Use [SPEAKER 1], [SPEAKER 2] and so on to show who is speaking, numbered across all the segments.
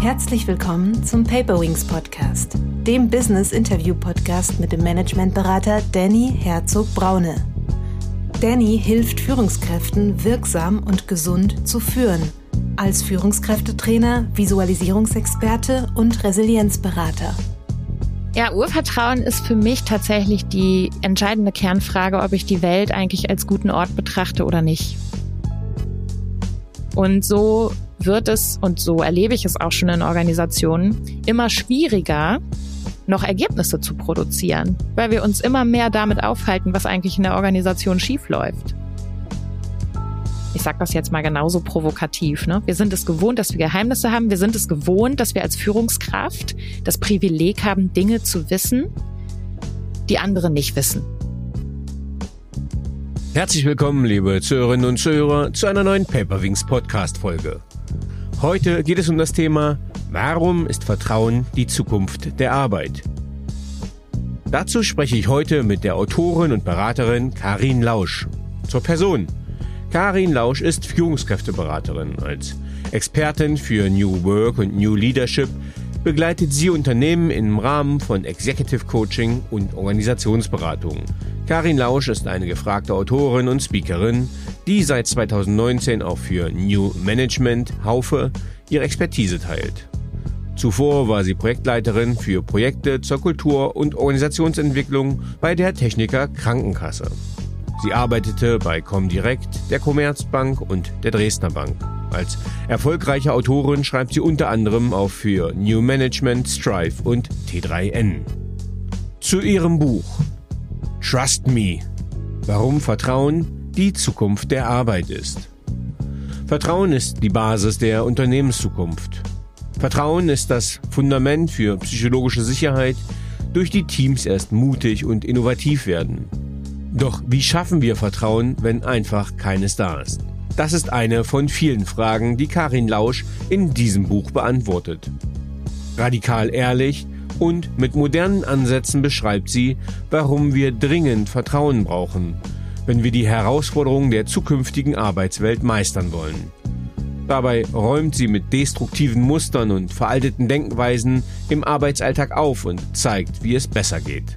[SPEAKER 1] Herzlich willkommen zum Paperwings Podcast, dem Business Interview Podcast mit dem Managementberater Danny Herzog Braune. Danny hilft Führungskräften wirksam und gesund zu führen, als Führungskräftetrainer, Visualisierungsexperte und Resilienzberater.
[SPEAKER 2] Ja, Urvertrauen ist für mich tatsächlich die entscheidende Kernfrage, ob ich die Welt eigentlich als guten Ort betrachte oder nicht. Und so wird es, und so erlebe ich es auch schon in Organisationen, immer schwieriger, noch Ergebnisse zu produzieren, weil wir uns immer mehr damit aufhalten, was eigentlich in der Organisation schiefläuft. Ich sage das jetzt mal genauso provokativ. Ne? Wir sind es gewohnt, dass wir Geheimnisse haben. Wir sind es gewohnt, dass wir als Führungskraft das Privileg haben, Dinge zu wissen, die andere nicht wissen.
[SPEAKER 3] Herzlich willkommen, liebe Zuhörerinnen und Zuhörer, zu einer neuen Paperwings Podcast Folge. Heute geht es um das Thema, warum ist Vertrauen die Zukunft der Arbeit? Dazu spreche ich heute mit der Autorin und Beraterin Karin Lausch. Zur Person. Karin Lausch ist Führungskräfteberaterin. Als Expertin für New Work und New Leadership begleitet sie Unternehmen im Rahmen von Executive Coaching und Organisationsberatung. Karin Lausch ist eine gefragte Autorin und Speakerin, die seit 2019 auch für New Management Haufe ihre Expertise teilt. Zuvor war sie Projektleiterin für Projekte zur Kultur- und Organisationsentwicklung bei der Techniker Krankenkasse. Sie arbeitete bei Comdirect, der Commerzbank und der Dresdner Bank. Als erfolgreiche Autorin schreibt sie unter anderem auch für New Management, Strive und T3N. Zu ihrem Buch Trust Me. Warum Vertrauen die Zukunft der Arbeit ist. Vertrauen ist die Basis der Unternehmenszukunft. Vertrauen ist das Fundament für psychologische Sicherheit, durch die Teams erst mutig und innovativ werden. Doch wie schaffen wir Vertrauen, wenn einfach keines da ist? Das ist eine von vielen Fragen, die Karin Lausch in diesem Buch beantwortet. Radikal ehrlich und mit modernen Ansätzen beschreibt sie, warum wir dringend Vertrauen brauchen, wenn wir die Herausforderungen der zukünftigen Arbeitswelt meistern wollen. Dabei räumt sie mit destruktiven Mustern und veralteten Denkweisen im Arbeitsalltag auf und zeigt, wie es besser geht.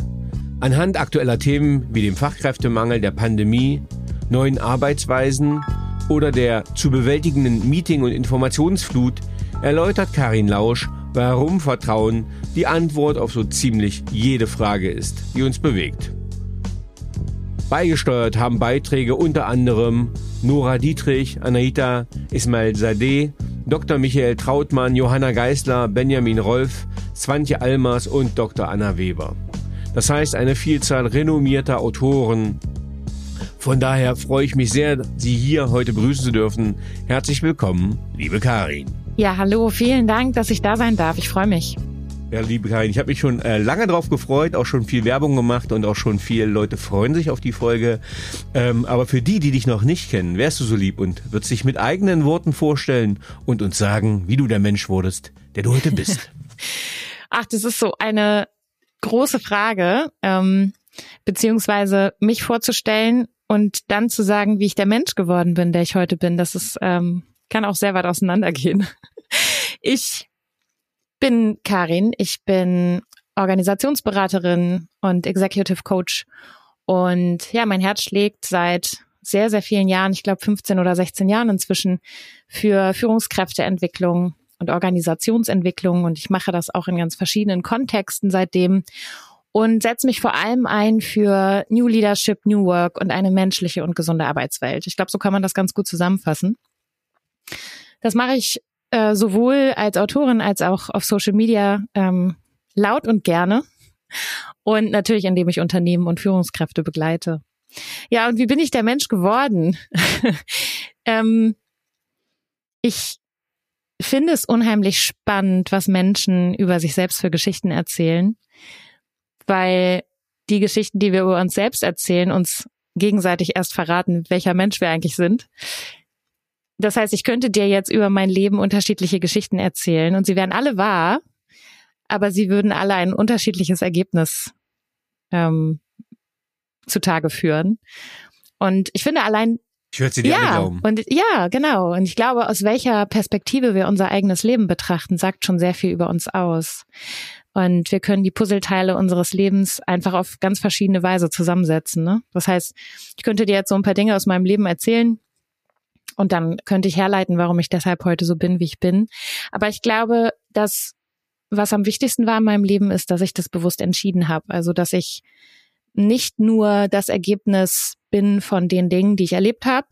[SPEAKER 3] Anhand aktueller Themen wie dem Fachkräftemangel der Pandemie, neuen Arbeitsweisen oder der zu bewältigenden Meeting- und Informationsflut erläutert Karin Lausch, warum Vertrauen die Antwort auf so ziemlich jede Frage ist, die uns bewegt. Beigesteuert haben Beiträge unter anderem Nora Dietrich, Anahita Ismail Sadeh, Dr. Michael Trautmann, Johanna Geisler, Benjamin Rolf, Swantje Almers und Dr. Anna Weber. Das heißt eine Vielzahl renommierter Autoren, von daher freue ich mich sehr, Sie hier heute begrüßen zu dürfen. Herzlich willkommen, liebe Karin.
[SPEAKER 2] Ja, hallo, vielen Dank, dass ich da sein darf. Ich freue mich.
[SPEAKER 3] Ja, liebe Karin, ich habe mich schon äh, lange drauf gefreut, auch schon viel Werbung gemacht und auch schon viele Leute freuen sich auf die Folge. Ähm, aber für die, die dich noch nicht kennen, wärst du so lieb und würdest dich mit eigenen Worten vorstellen und uns sagen, wie du der Mensch wurdest, der du heute bist.
[SPEAKER 2] Ach, das ist so eine große Frage, ähm, beziehungsweise mich vorzustellen und dann zu sagen, wie ich der Mensch geworden bin, der ich heute bin, das ist, ähm, kann auch sehr weit auseinandergehen. Ich bin Karin, ich bin Organisationsberaterin und Executive Coach und ja, mein Herz schlägt seit sehr, sehr vielen Jahren, ich glaube 15 oder 16 Jahren inzwischen, für Führungskräfteentwicklung und Organisationsentwicklung und ich mache das auch in ganz verschiedenen Kontexten seitdem und setze mich vor allem ein für New Leadership, New Work und eine menschliche und gesunde Arbeitswelt. Ich glaube, so kann man das ganz gut zusammenfassen. Das mache ich äh, sowohl als Autorin als auch auf Social Media ähm, laut und gerne und natürlich, indem ich Unternehmen und Führungskräfte begleite. Ja, und wie bin ich der Mensch geworden? ähm, ich finde es unheimlich spannend, was Menschen über sich selbst für Geschichten erzählen weil die Geschichten, die wir über uns selbst erzählen, uns gegenseitig erst verraten, welcher Mensch wir eigentlich sind. Das heißt, ich könnte dir jetzt über mein Leben unterschiedliche Geschichten erzählen und sie wären alle wahr, aber sie würden alle ein unterschiedliches Ergebnis ähm, zutage führen. Und ich finde allein
[SPEAKER 3] Ich würde sie dir
[SPEAKER 2] ja,
[SPEAKER 3] glauben.
[SPEAKER 2] Und ja, genau. Und ich glaube, aus welcher Perspektive wir unser eigenes Leben betrachten, sagt schon sehr viel über uns aus. Und wir können die Puzzleteile unseres Lebens einfach auf ganz verschiedene Weise zusammensetzen. Ne? Das heißt, ich könnte dir jetzt so ein paar Dinge aus meinem Leben erzählen und dann könnte ich herleiten, warum ich deshalb heute so bin, wie ich bin. Aber ich glaube, dass was am wichtigsten war in meinem Leben ist, dass ich das bewusst entschieden habe. Also, dass ich nicht nur das Ergebnis bin von den Dingen, die ich erlebt habe,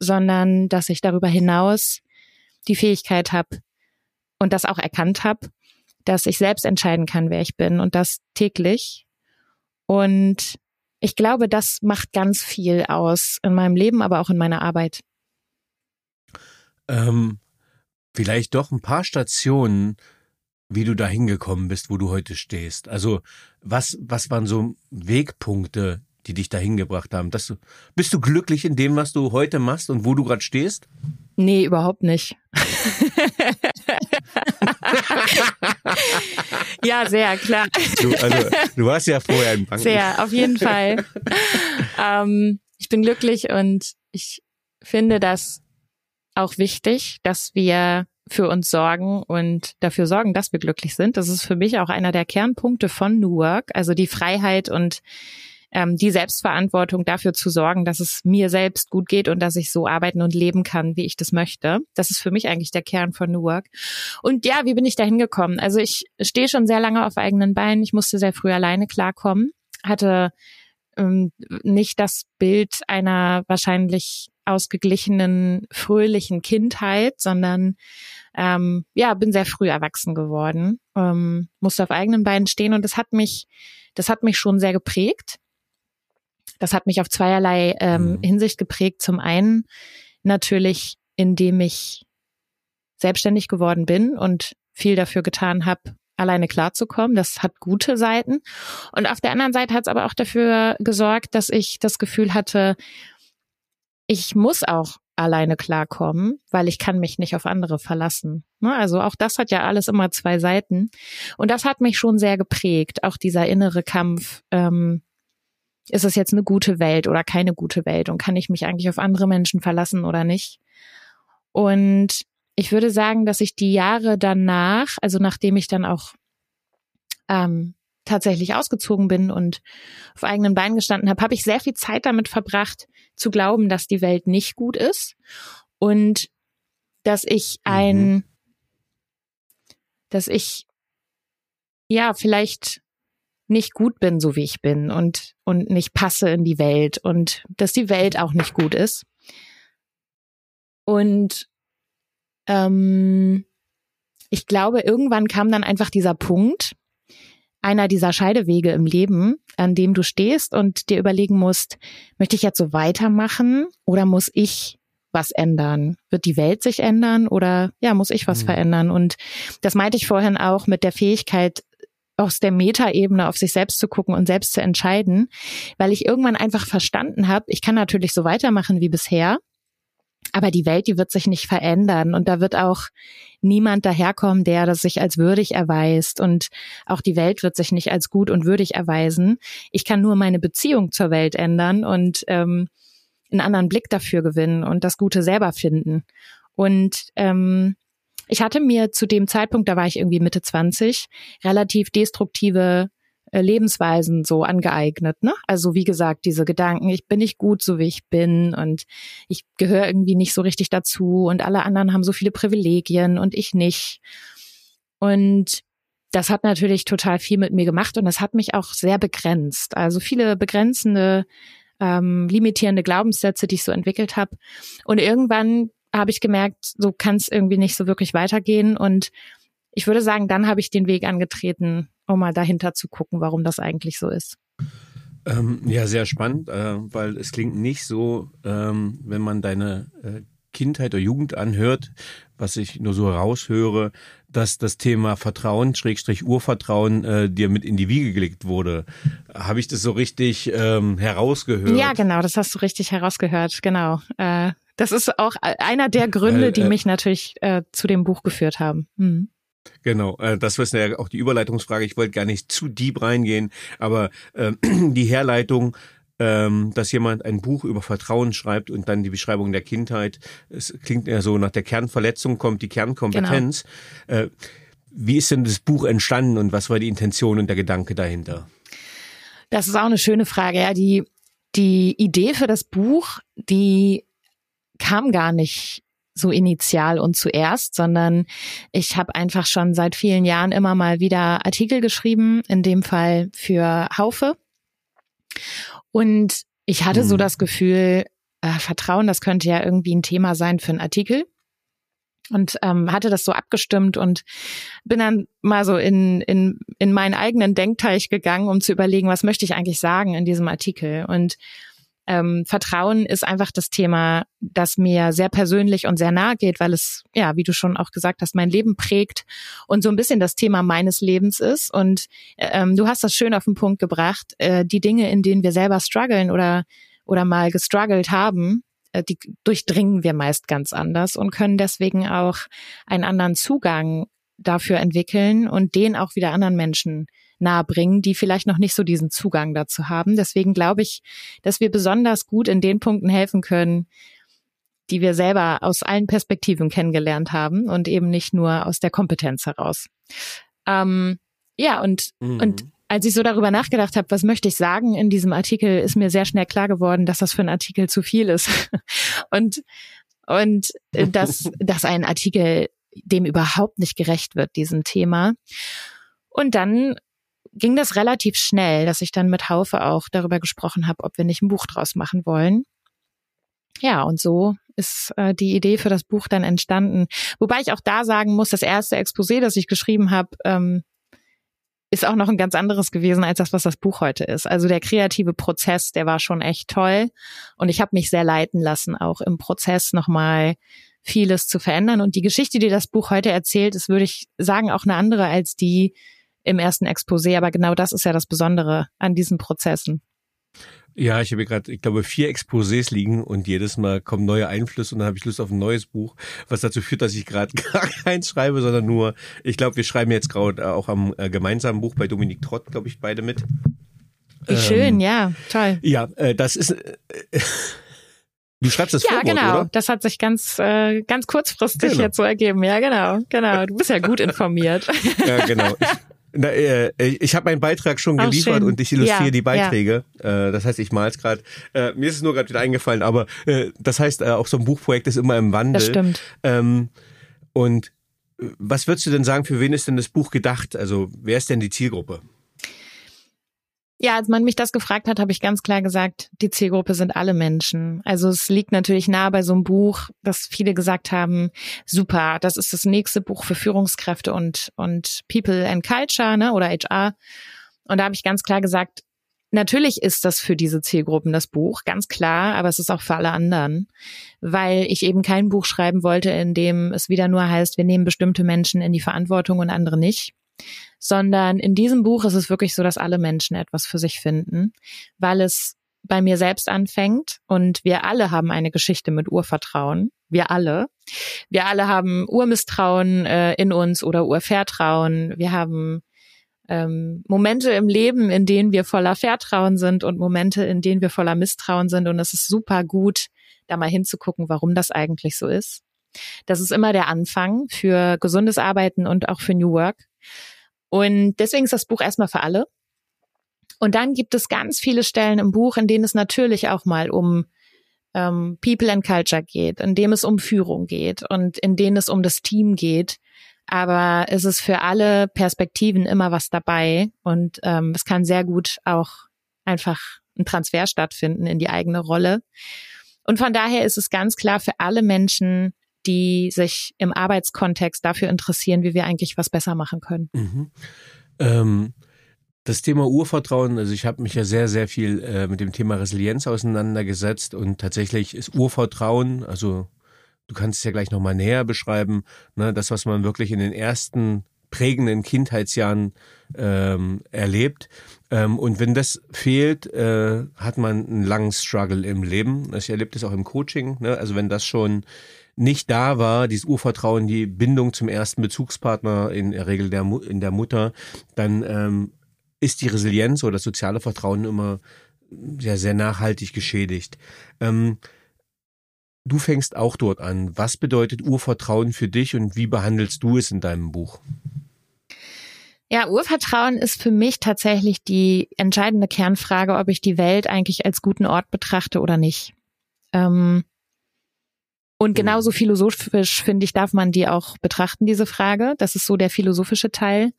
[SPEAKER 2] sondern dass ich darüber hinaus die Fähigkeit habe und das auch erkannt habe, dass ich selbst entscheiden kann, wer ich bin und das täglich. Und ich glaube, das macht ganz viel aus in meinem Leben, aber auch in meiner Arbeit.
[SPEAKER 3] Ähm, vielleicht doch ein paar Stationen, wie du da hingekommen bist, wo du heute stehst. Also was, was waren so Wegpunkte, die dich dahin gebracht haben? Dass du, bist du glücklich in dem, was du heute machst und wo du gerade stehst?
[SPEAKER 2] Nee, überhaupt nicht. ja, sehr, klar.
[SPEAKER 3] Du, also, du warst ja vorher in Banken.
[SPEAKER 2] Sehr, auf jeden Fall. ähm, ich bin glücklich und ich finde das auch wichtig, dass wir für uns sorgen und dafür sorgen, dass wir glücklich sind. Das ist für mich auch einer der Kernpunkte von New Work, also die Freiheit und ähm, die Selbstverantwortung dafür zu sorgen, dass es mir selbst gut geht und dass ich so arbeiten und leben kann, wie ich das möchte. Das ist für mich eigentlich der Kern von New Work. Und ja, wie bin ich da hingekommen? Also ich stehe schon sehr lange auf eigenen Beinen. Ich musste sehr früh alleine klarkommen, hatte ähm, nicht das Bild einer wahrscheinlich ausgeglichenen, fröhlichen Kindheit, sondern ähm, ja, bin sehr früh erwachsen geworden, ähm, musste auf eigenen Beinen stehen und das hat mich, das hat mich schon sehr geprägt. Das hat mich auf zweierlei ähm, mhm. Hinsicht geprägt. Zum einen natürlich, indem ich selbstständig geworden bin und viel dafür getan habe, alleine klarzukommen. Das hat gute Seiten. Und auf der anderen Seite hat es aber auch dafür gesorgt, dass ich das Gefühl hatte, ich muss auch alleine klarkommen, weil ich kann mich nicht auf andere verlassen. Ne? Also auch das hat ja alles immer zwei Seiten. Und das hat mich schon sehr geprägt, auch dieser innere Kampf. Ähm, ist es jetzt eine gute Welt oder keine gute Welt? Und kann ich mich eigentlich auf andere Menschen verlassen oder nicht? Und ich würde sagen, dass ich die Jahre danach, also nachdem ich dann auch ähm, tatsächlich ausgezogen bin und auf eigenen Beinen gestanden habe, habe ich sehr viel Zeit damit verbracht, zu glauben, dass die Welt nicht gut ist und dass ich ein, mhm. dass ich ja vielleicht nicht gut bin, so wie ich bin und und nicht passe in die Welt und dass die Welt auch nicht gut ist. Und ähm, ich glaube, irgendwann kam dann einfach dieser Punkt, einer dieser Scheidewege im Leben, an dem du stehst und dir überlegen musst, möchte ich jetzt so weitermachen oder muss ich was ändern? Wird die Welt sich ändern oder ja, muss ich was mhm. verändern? Und das meinte ich vorhin auch mit der Fähigkeit, aus der Metaebene auf sich selbst zu gucken und selbst zu entscheiden, weil ich irgendwann einfach verstanden habe, ich kann natürlich so weitermachen wie bisher, aber die Welt, die wird sich nicht verändern und da wird auch niemand daherkommen, der das sich als würdig erweist und auch die Welt wird sich nicht als gut und würdig erweisen. Ich kann nur meine Beziehung zur Welt ändern und ähm, einen anderen Blick dafür gewinnen und das Gute selber finden. Und ähm, ich hatte mir zu dem Zeitpunkt, da war ich irgendwie Mitte 20, relativ destruktive Lebensweisen so angeeignet. Ne? Also wie gesagt, diese Gedanken, ich bin nicht gut, so wie ich bin und ich gehöre irgendwie nicht so richtig dazu und alle anderen haben so viele Privilegien und ich nicht. Und das hat natürlich total viel mit mir gemacht und das hat mich auch sehr begrenzt. Also viele begrenzende, ähm, limitierende Glaubenssätze, die ich so entwickelt habe. Und irgendwann habe ich gemerkt, so kann es irgendwie nicht so wirklich weitergehen. Und ich würde sagen, dann habe ich den Weg angetreten, um mal dahinter zu gucken, warum das eigentlich so ist.
[SPEAKER 3] Ähm, ja, sehr spannend, äh, weil es klingt nicht so, ähm, wenn man deine äh, Kindheit oder Jugend anhört, was ich nur so raushöre, dass das Thema Vertrauen, Schrägstrich Urvertrauen, äh, dir mit in die Wiege gelegt wurde. Habe ich das so richtig ähm, herausgehört?
[SPEAKER 2] Ja, genau, das hast du richtig herausgehört, genau. Äh, das ist auch einer der Gründe, die äh, mich natürlich äh, zu dem Buch geführt haben. Mhm.
[SPEAKER 3] Genau, äh, das ist ja auch die Überleitungsfrage. Ich wollte gar nicht zu deep reingehen, aber äh, die Herleitung ähm, dass jemand ein Buch über Vertrauen schreibt und dann die Beschreibung der Kindheit. Es klingt ja so, nach der Kernverletzung kommt die Kernkompetenz. Genau. Äh, wie ist denn das Buch entstanden und was war die Intention und der Gedanke dahinter?
[SPEAKER 2] Das ist auch eine schöne Frage. Ja, die, die Idee für das Buch, die kam gar nicht so initial und zuerst, sondern ich habe einfach schon seit vielen Jahren immer mal wieder Artikel geschrieben, in dem Fall für Haufe. Und ich hatte hm. so das Gefühl, äh, Vertrauen, das könnte ja irgendwie ein Thema sein für einen Artikel und ähm, hatte das so abgestimmt und bin dann mal so in, in, in meinen eigenen Denkteich gegangen, um zu überlegen, was möchte ich eigentlich sagen in diesem Artikel. Und ähm, Vertrauen ist einfach das Thema, das mir sehr persönlich und sehr nahe geht, weil es, ja, wie du schon auch gesagt hast, mein Leben prägt und so ein bisschen das Thema meines Lebens ist. Und ähm, du hast das schön auf den Punkt gebracht, äh, die Dinge, in denen wir selber strugglen oder, oder mal gestruggelt haben, äh, die durchdringen wir meist ganz anders und können deswegen auch einen anderen Zugang dafür entwickeln und den auch wieder anderen Menschen nahebringen, die vielleicht noch nicht so diesen Zugang dazu haben. Deswegen glaube ich, dass wir besonders gut in den Punkten helfen können, die wir selber aus allen Perspektiven kennengelernt haben und eben nicht nur aus der Kompetenz heraus. Ähm, ja, und, mhm. und als ich so darüber nachgedacht habe, was möchte ich sagen in diesem Artikel, ist mir sehr schnell klar geworden, dass das für einen Artikel zu viel ist. und, und dass, dass ein Artikel dem überhaupt nicht gerecht wird, diesem Thema. Und dann ging das relativ schnell, dass ich dann mit Haufe auch darüber gesprochen habe, ob wir nicht ein Buch draus machen wollen. Ja, und so ist äh, die Idee für das Buch dann entstanden. Wobei ich auch da sagen muss, das erste Exposé, das ich geschrieben habe, ähm, ist auch noch ein ganz anderes gewesen als das, was das Buch heute ist. Also der kreative Prozess, der war schon echt toll. Und ich habe mich sehr leiten lassen, auch im Prozess nochmal vieles zu verändern. Und die Geschichte, die das Buch heute erzählt, ist, würde ich sagen, auch eine andere als die, im ersten Exposé. Aber genau das ist ja das Besondere an diesen Prozessen.
[SPEAKER 3] Ja, ich habe gerade, ich glaube, vier Exposés liegen und jedes Mal kommen neue Einflüsse und dann habe ich Lust auf ein neues Buch, was dazu führt, dass ich gerade gar keins schreibe, sondern nur, ich glaube, wir schreiben jetzt gerade auch am äh, gemeinsamen Buch bei Dominik Trott, glaube ich, beide mit.
[SPEAKER 2] Wie ähm, schön, ja, toll.
[SPEAKER 3] Ja, äh, das ist. Äh, Du schreibst das Ja, Vorwort,
[SPEAKER 2] genau.
[SPEAKER 3] Oder?
[SPEAKER 2] Das hat sich ganz, äh, ganz kurzfristig genau. jetzt so ergeben. Ja, genau, genau. Du bist ja gut informiert.
[SPEAKER 3] ja, genau. Ich, na, äh, ich habe meinen Beitrag schon geliefert und ich illustriere ja, die Beiträge. Ja. Äh, das heißt, ich mal es gerade. Äh, mir ist es nur gerade wieder eingefallen, aber äh, das heißt, äh, auch so ein Buchprojekt ist immer im Wandel.
[SPEAKER 2] Das stimmt.
[SPEAKER 3] Ähm, und äh, was würdest du denn sagen, für wen ist denn das Buch gedacht? Also wer ist denn die Zielgruppe?
[SPEAKER 2] Ja, als man mich das gefragt hat, habe ich ganz klar gesagt, die Zielgruppe sind alle Menschen. Also es liegt natürlich nahe bei so einem Buch, dass viele gesagt haben, super, das ist das nächste Buch für Führungskräfte und, und People and Culture, ne, oder HR. Und da habe ich ganz klar gesagt, natürlich ist das für diese Zielgruppen das Buch, ganz klar, aber es ist auch für alle anderen, weil ich eben kein Buch schreiben wollte, in dem es wieder nur heißt, wir nehmen bestimmte Menschen in die Verantwortung und andere nicht sondern in diesem Buch ist es wirklich so, dass alle Menschen etwas für sich finden, weil es bei mir selbst anfängt und wir alle haben eine Geschichte mit Urvertrauen. Wir alle. Wir alle haben Urmisstrauen äh, in uns oder Urvertrauen. Wir haben ähm, Momente im Leben, in denen wir voller Vertrauen sind und Momente, in denen wir voller Misstrauen sind. Und es ist super gut, da mal hinzugucken, warum das eigentlich so ist. Das ist immer der Anfang für gesundes Arbeiten und auch für New Work. Und deswegen ist das Buch erstmal für alle. Und dann gibt es ganz viele Stellen im Buch, in denen es natürlich auch mal um ähm, People and Culture geht, in dem es um Führung geht und in denen es um das Team geht. Aber es ist für alle Perspektiven immer was dabei und ähm, es kann sehr gut auch einfach ein Transfer stattfinden in die eigene Rolle. Und von daher ist es ganz klar für alle Menschen die sich im Arbeitskontext dafür interessieren, wie wir eigentlich was besser machen können.
[SPEAKER 3] Mhm. Ähm, das Thema Urvertrauen, also ich habe mich ja sehr, sehr viel äh, mit dem Thema Resilienz auseinandergesetzt und tatsächlich ist Urvertrauen, also du kannst es ja gleich nochmal näher beschreiben, ne, das, was man wirklich in den ersten prägenden Kindheitsjahren ähm, erlebt. Ähm, und wenn das fehlt, äh, hat man einen langen Struggle im Leben. Ich erlebe das auch im Coaching. Ne? Also wenn das schon nicht da war, dieses Urvertrauen, die Bindung zum ersten Bezugspartner, in der Regel der, in der Mutter, dann ähm, ist die Resilienz oder das soziale Vertrauen immer ja sehr nachhaltig geschädigt. Ähm, du fängst auch dort an. Was bedeutet Urvertrauen für dich und wie behandelst du es in deinem Buch?
[SPEAKER 2] Ja, Urvertrauen ist für mich tatsächlich die entscheidende Kernfrage, ob ich die Welt eigentlich als guten Ort betrachte oder nicht. Ähm, und mhm. genauso philosophisch, finde ich, darf man die auch betrachten, diese Frage. Das ist so der philosophische Teil.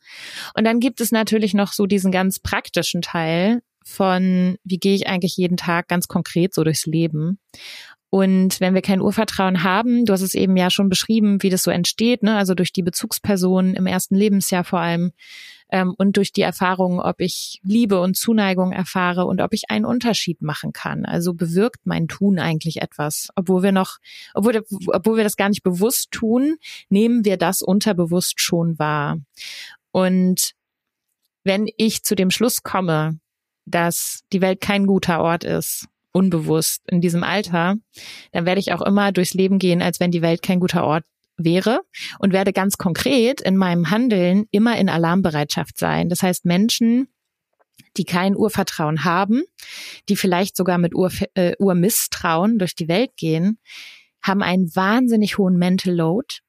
[SPEAKER 2] Und dann gibt es natürlich noch so diesen ganz praktischen Teil von, wie gehe ich eigentlich jeden Tag ganz konkret so durchs Leben. Und wenn wir kein Urvertrauen haben, du hast es eben ja schon beschrieben, wie das so entsteht, ne? also durch die Bezugspersonen im ersten Lebensjahr vor allem ähm, und durch die Erfahrung, ob ich Liebe und Zuneigung erfahre und ob ich einen Unterschied machen kann. Also bewirkt mein Tun eigentlich etwas, obwohl wir noch, obwohl, obwohl wir das gar nicht bewusst tun, nehmen wir das unterbewusst schon wahr. Und wenn ich zu dem Schluss komme, dass die Welt kein guter Ort ist, unbewusst in diesem Alter, dann werde ich auch immer durchs Leben gehen, als wenn die Welt kein guter Ort wäre und werde ganz konkret in meinem Handeln immer in Alarmbereitschaft sein. Das heißt, Menschen, die kein Urvertrauen haben, die vielleicht sogar mit Ur, äh, Urmisstrauen durch die Welt gehen, haben einen wahnsinnig hohen Mental Load,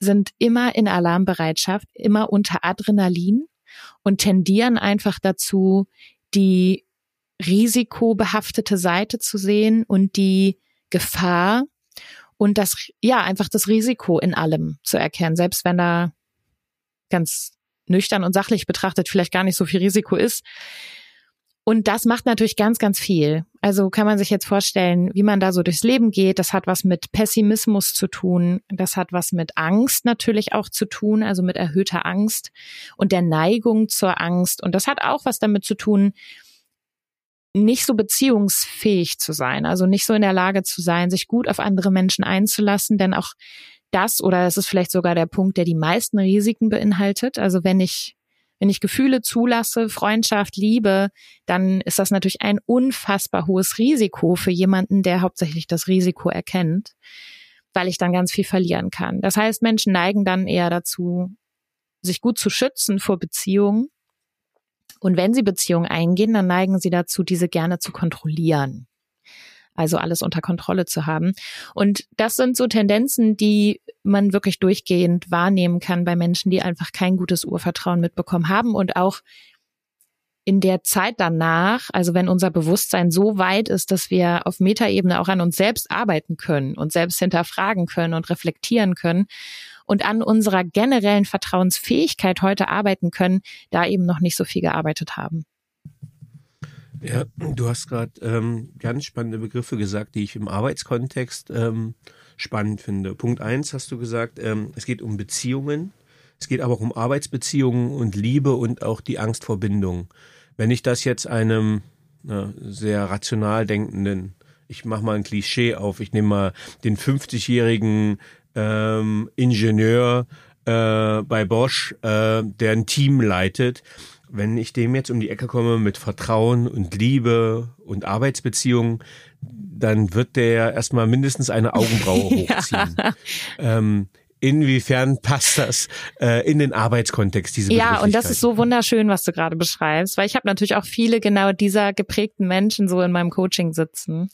[SPEAKER 2] sind immer in Alarmbereitschaft, immer unter Adrenalin und tendieren einfach dazu, die risikobehaftete Seite zu sehen und die Gefahr und das, ja, einfach das Risiko in allem zu erkennen, selbst wenn da ganz nüchtern und sachlich betrachtet vielleicht gar nicht so viel Risiko ist. Und das macht natürlich ganz, ganz viel. Also kann man sich jetzt vorstellen, wie man da so durchs Leben geht. Das hat was mit Pessimismus zu tun. Das hat was mit Angst natürlich auch zu tun, also mit erhöhter Angst und der Neigung zur Angst. Und das hat auch was damit zu tun, nicht so beziehungsfähig zu sein, also nicht so in der Lage zu sein, sich gut auf andere Menschen einzulassen, denn auch das oder es ist vielleicht sogar der Punkt, der die meisten Risiken beinhaltet. Also wenn ich wenn ich Gefühle zulasse, Freundschaft, Liebe, dann ist das natürlich ein unfassbar hohes Risiko für jemanden, der hauptsächlich das Risiko erkennt, weil ich dann ganz viel verlieren kann. Das heißt, Menschen neigen dann eher dazu, sich gut zu schützen vor Beziehungen und wenn sie Beziehungen eingehen, dann neigen sie dazu, diese gerne zu kontrollieren. Also alles unter Kontrolle zu haben. Und das sind so Tendenzen, die man wirklich durchgehend wahrnehmen kann bei Menschen, die einfach kein gutes Urvertrauen mitbekommen haben und auch in der Zeit danach, also wenn unser Bewusstsein so weit ist, dass wir auf Metaebene auch an uns selbst arbeiten können und selbst hinterfragen können und reflektieren können und an unserer generellen Vertrauensfähigkeit heute arbeiten können, da eben noch nicht so viel gearbeitet haben.
[SPEAKER 3] Ja, du hast gerade ähm, ganz spannende Begriffe gesagt, die ich im Arbeitskontext ähm, spannend finde. Punkt eins hast du gesagt, ähm, es geht um Beziehungen, es geht aber auch um Arbeitsbeziehungen und Liebe und auch die Angst vor Bindung. Wenn ich das jetzt einem na, sehr rational denkenden, ich mache mal ein Klischee auf, ich nehme mal den 50-jährigen ähm, Ingenieur äh, bei Bosch, äh, der ein Team leitet, wenn ich dem jetzt um die Ecke komme mit Vertrauen und Liebe und Arbeitsbeziehungen, dann wird der erstmal mindestens eine Augenbraue hochziehen. ja. ähm, inwiefern passt das äh, in den Arbeitskontext, diese
[SPEAKER 2] Ja, und das ist so wunderschön, was du gerade beschreibst, weil ich habe natürlich auch viele genau dieser geprägten Menschen so in meinem Coaching sitzen.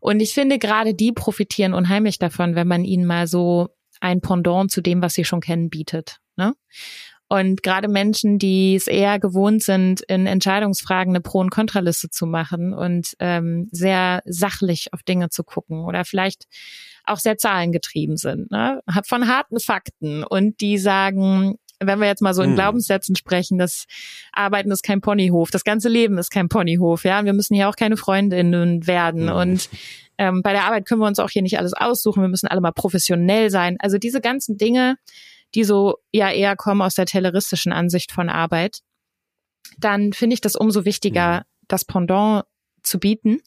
[SPEAKER 2] Und ich finde, gerade die profitieren unheimlich davon, wenn man ihnen mal so ein Pendant zu dem, was sie schon kennen, bietet. Ne? Und gerade Menschen, die es eher gewohnt sind, in Entscheidungsfragen eine Pro- und Kontraliste zu machen und ähm, sehr sachlich auf Dinge zu gucken oder vielleicht auch sehr zahlengetrieben sind, ne? von harten Fakten und die sagen, wenn wir jetzt mal so in hm. Glaubenssätzen sprechen, das Arbeiten ist kein Ponyhof, das ganze Leben ist kein Ponyhof, ja, wir müssen hier auch keine Freundinnen werden hm. und ähm, bei der Arbeit können wir uns auch hier nicht alles aussuchen, wir müssen alle mal professionell sein. Also diese ganzen Dinge, die so ja eher kommen aus der telleristischen Ansicht von Arbeit, dann finde ich das umso wichtiger, hm. das Pendant zu bieten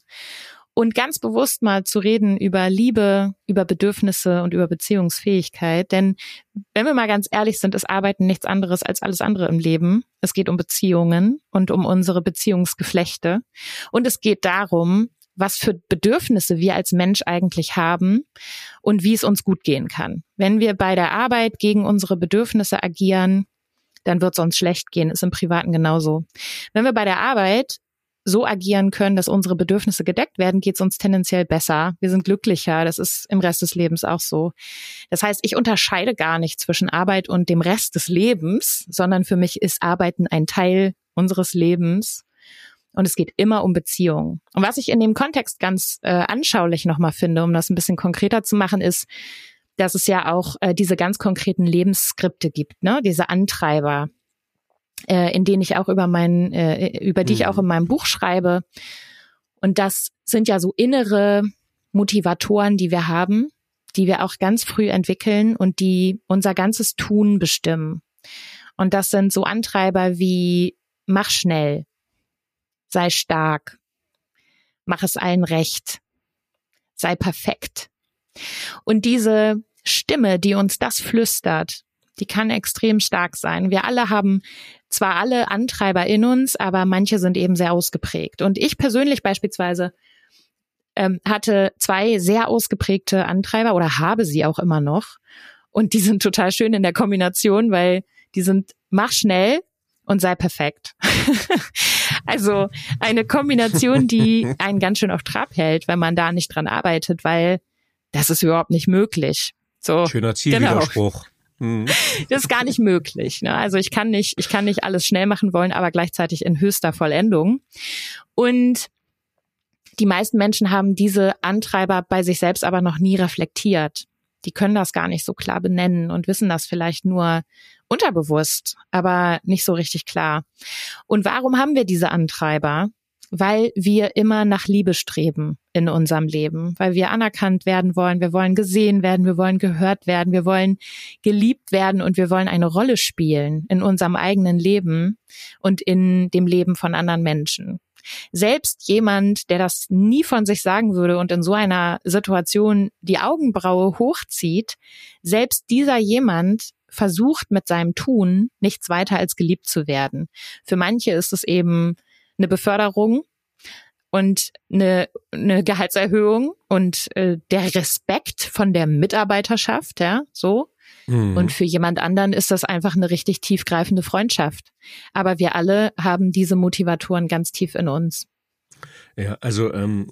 [SPEAKER 2] und ganz bewusst mal zu reden über Liebe, über Bedürfnisse und über Beziehungsfähigkeit. Denn wenn wir mal ganz ehrlich sind, ist Arbeiten nichts anderes als alles andere im Leben. Es geht um Beziehungen und um unsere Beziehungsgeflechte. Und es geht darum, was für Bedürfnisse wir als Mensch eigentlich haben und wie es uns gut gehen kann. Wenn wir bei der Arbeit gegen unsere Bedürfnisse agieren, dann wird es uns schlecht gehen, ist im Privaten genauso. Wenn wir bei der Arbeit so agieren können, dass unsere Bedürfnisse gedeckt werden, geht es uns tendenziell besser. Wir sind glücklicher. Das ist im Rest des Lebens auch so. Das heißt, ich unterscheide gar nicht zwischen Arbeit und dem Rest des Lebens, sondern für mich ist Arbeiten ein Teil unseres Lebens. Und es geht immer um Beziehungen. Und was ich in dem Kontext ganz äh, anschaulich nochmal finde, um das ein bisschen konkreter zu machen, ist, dass es ja auch äh, diese ganz konkreten Lebensskripte gibt, ne? diese Antreiber, äh, in denen ich auch über meinen, äh, über die ich auch mhm. in meinem Buch schreibe. Und das sind ja so innere Motivatoren, die wir haben, die wir auch ganz früh entwickeln und die unser ganzes Tun bestimmen. Und das sind so Antreiber wie mach schnell, sei stark, mach es allen recht, sei perfekt. Und diese Stimme, die uns das flüstert, die kann extrem stark sein. Wir alle haben zwar alle Antreiber in uns, aber manche sind eben sehr ausgeprägt. Und ich persönlich beispielsweise ähm, hatte zwei sehr ausgeprägte Antreiber oder habe sie auch immer noch. Und die sind total schön in der Kombination, weil die sind mach schnell und sei perfekt. also eine Kombination, die einen ganz schön auf Trab hält, wenn man da nicht dran arbeitet, weil das ist überhaupt nicht möglich. So,
[SPEAKER 3] Schöner Zielwiderspruch. Genau.
[SPEAKER 2] Mhm. Das ist gar nicht möglich. Ne? Also ich kann nicht, ich kann nicht alles schnell machen wollen, aber gleichzeitig in höchster Vollendung. Und die meisten Menschen haben diese Antreiber bei sich selbst aber noch nie reflektiert. Die können das gar nicht so klar benennen und wissen das vielleicht nur unterbewusst, aber nicht so richtig klar. Und warum haben wir diese Antreiber? weil wir immer nach Liebe streben in unserem Leben, weil wir anerkannt werden wollen, wir wollen gesehen werden, wir wollen gehört werden, wir wollen geliebt werden und wir wollen eine Rolle spielen in unserem eigenen Leben und in dem Leben von anderen Menschen. Selbst jemand, der das nie von sich sagen würde und in so einer Situation die Augenbraue hochzieht, selbst dieser jemand versucht mit seinem Tun nichts weiter als geliebt zu werden. Für manche ist es eben eine Beförderung und eine, eine Gehaltserhöhung und äh, der Respekt von der Mitarbeiterschaft, ja, so. Mhm. Und für jemand anderen ist das einfach eine richtig tiefgreifende Freundschaft. Aber wir alle haben diese Motivatoren ganz tief in uns.
[SPEAKER 3] Ja, also ähm,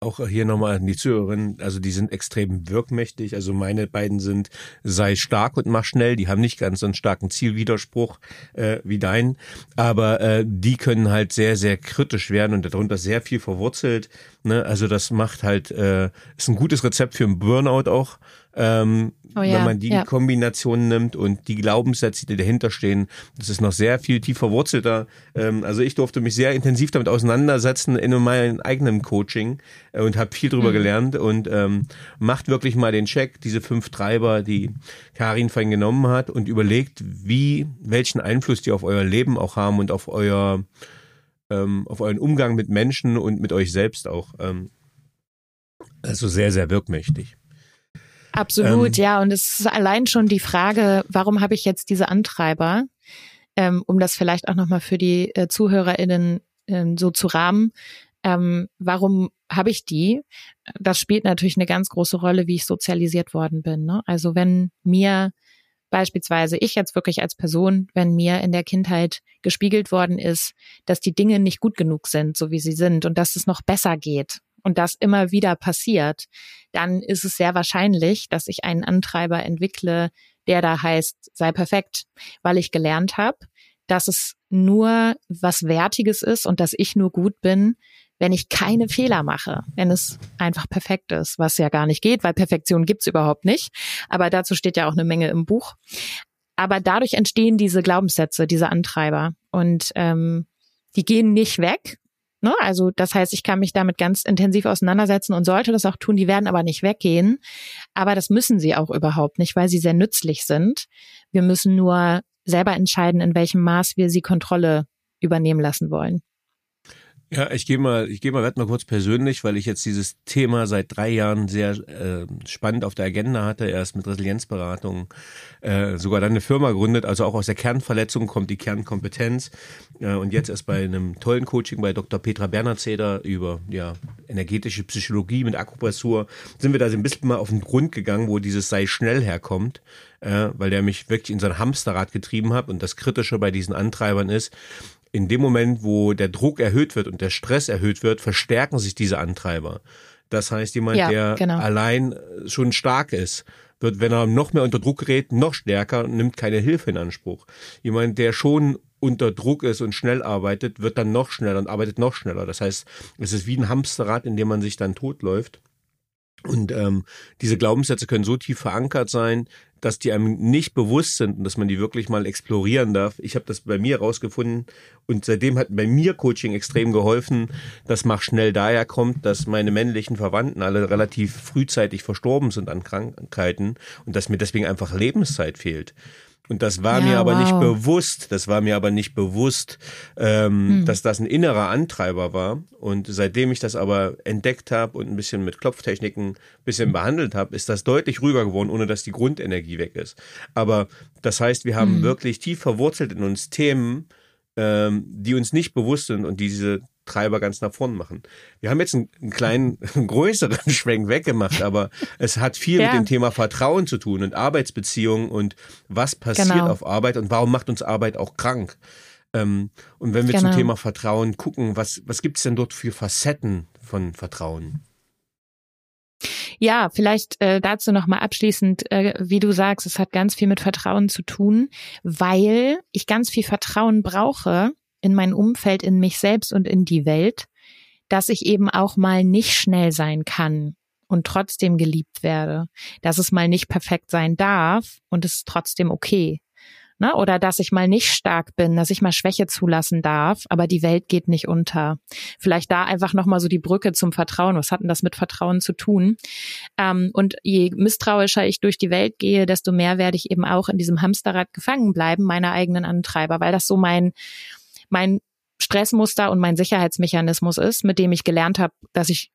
[SPEAKER 3] auch hier nochmal an die Zuhörerinnen, also die sind extrem wirkmächtig. Also meine beiden sind sei stark und mach schnell. Die haben nicht ganz so einen starken Zielwiderspruch äh, wie dein, aber äh, die können halt sehr, sehr kritisch werden und darunter sehr viel verwurzelt. Ne? Also das macht halt, äh, ist ein gutes Rezept für einen Burnout auch ähm, oh ja, wenn man die ja. Kombination nimmt und die Glaubenssätze, die dahinter stehen, das ist noch sehr viel tiefer wurzelter. Ähm, also ich durfte mich sehr intensiv damit auseinandersetzen in meinem eigenen Coaching äh, und habe viel drüber mhm. gelernt und ähm, macht wirklich mal den Check, diese fünf Treiber, die Karin vorhin genommen hat und überlegt, wie, welchen Einfluss die auf euer Leben auch haben und auf euer ähm, auf euren Umgang mit Menschen und mit euch selbst auch. Ähm, also sehr, sehr wirkmächtig.
[SPEAKER 2] Absolut, ähm, ja. Und es ist allein schon die Frage, warum habe ich jetzt diese Antreiber? Ähm, um das vielleicht auch nochmal für die äh, ZuhörerInnen ähm, so zu rahmen. Ähm, warum habe ich die? Das spielt natürlich eine ganz große Rolle, wie ich sozialisiert worden bin. Ne? Also wenn mir beispielsweise ich jetzt wirklich als Person, wenn mir in der Kindheit gespiegelt worden ist, dass die Dinge nicht gut genug sind, so wie sie sind und dass es noch besser geht und das immer wieder passiert, dann ist es sehr wahrscheinlich, dass ich einen Antreiber entwickle, der da heißt, sei perfekt, weil ich gelernt habe, dass es nur was Wertiges ist und dass ich nur gut bin, wenn ich keine Fehler mache, wenn es einfach perfekt ist, was ja gar nicht geht, weil Perfektion gibt's überhaupt nicht. Aber dazu steht ja auch eine Menge im Buch. Aber dadurch entstehen diese Glaubenssätze, diese Antreiber. Und ähm, die gehen nicht weg, Ne? Also das heißt, ich kann mich damit ganz intensiv auseinandersetzen und sollte das auch tun. Die werden aber nicht weggehen. Aber das müssen sie auch überhaupt nicht, weil sie sehr nützlich sind. Wir müssen nur selber entscheiden, in welchem Maß wir sie Kontrolle übernehmen lassen wollen.
[SPEAKER 3] Ja, ich gehe mal, ich gehe mal, werd mal kurz persönlich, weil ich jetzt dieses Thema seit drei Jahren sehr äh, spannend auf der Agenda hatte. Erst mit Resilienzberatung, äh, sogar dann eine Firma gründet. Also auch aus der Kernverletzung kommt die Kernkompetenz. Äh, und jetzt erst bei einem tollen Coaching bei Dr. Petra Bernhard-Zeder über ja energetische Psychologie mit Akupressur sind wir da so ein bisschen mal auf den Grund gegangen, wo dieses sei schnell herkommt, äh, weil der mich wirklich in sein Hamsterrad getrieben hat. Und das Kritische bei diesen Antreibern ist, in dem Moment, wo der Druck erhöht wird und der Stress erhöht wird, verstärken sich diese Antreiber. Das heißt, jemand, ja, der genau. allein schon stark ist, wird, wenn er noch mehr unter Druck gerät, noch stärker und nimmt keine Hilfe in Anspruch. Jemand, der schon unter Druck ist und schnell arbeitet, wird dann noch schneller und arbeitet noch schneller. Das heißt, es ist wie ein Hamsterrad, in dem man sich dann totläuft. Und ähm, diese Glaubenssätze können so tief verankert sein, dass die einem nicht bewusst sind und dass man die wirklich mal explorieren darf. Ich habe das bei mir rausgefunden und seitdem hat bei mir Coaching extrem geholfen, dass mach schnell daher kommt, dass meine männlichen Verwandten alle relativ frühzeitig verstorben sind an Krankheiten und dass mir deswegen einfach Lebenszeit fehlt. Und das war ja, mir aber wow. nicht bewusst, das war mir aber nicht bewusst, ähm, hm. dass das ein innerer Antreiber war. Und seitdem ich das aber entdeckt habe und ein bisschen mit Klopftechniken ein bisschen behandelt habe, ist das deutlich ruhiger geworden, ohne dass die Grundenergie weg ist. Aber das heißt, wir haben hm. wirklich tief verwurzelt in uns Themen, ähm, die uns nicht bewusst sind und diese Treiber ganz nach vorn machen. Wir haben jetzt einen, einen kleinen, einen größeren Schwenk weggemacht, aber es hat viel ja. mit dem Thema Vertrauen zu tun und Arbeitsbeziehungen und was passiert genau. auf Arbeit und warum macht uns Arbeit auch krank. Ähm, und wenn wir genau. zum Thema Vertrauen gucken, was, was gibt es denn dort für Facetten von Vertrauen?
[SPEAKER 2] Ja, vielleicht äh, dazu nochmal abschließend, äh, wie du sagst, es hat ganz viel mit Vertrauen zu tun, weil ich ganz viel Vertrauen brauche, in mein Umfeld, in mich selbst und in die Welt, dass ich eben auch mal nicht schnell sein kann und trotzdem geliebt werde, dass es mal nicht perfekt sein darf und es ist trotzdem okay. Ne? Oder dass ich mal nicht stark bin, dass ich mal Schwäche zulassen darf, aber die Welt geht nicht unter. Vielleicht da einfach nochmal so die Brücke zum Vertrauen. Was hat denn das mit Vertrauen zu tun? Ähm, und je misstrauischer ich durch die Welt gehe, desto mehr werde ich eben auch in diesem Hamsterrad gefangen bleiben, meiner eigenen Antreiber, weil das so mein mein Stressmuster und mein Sicherheitsmechanismus ist, mit dem ich gelernt habe, dass ich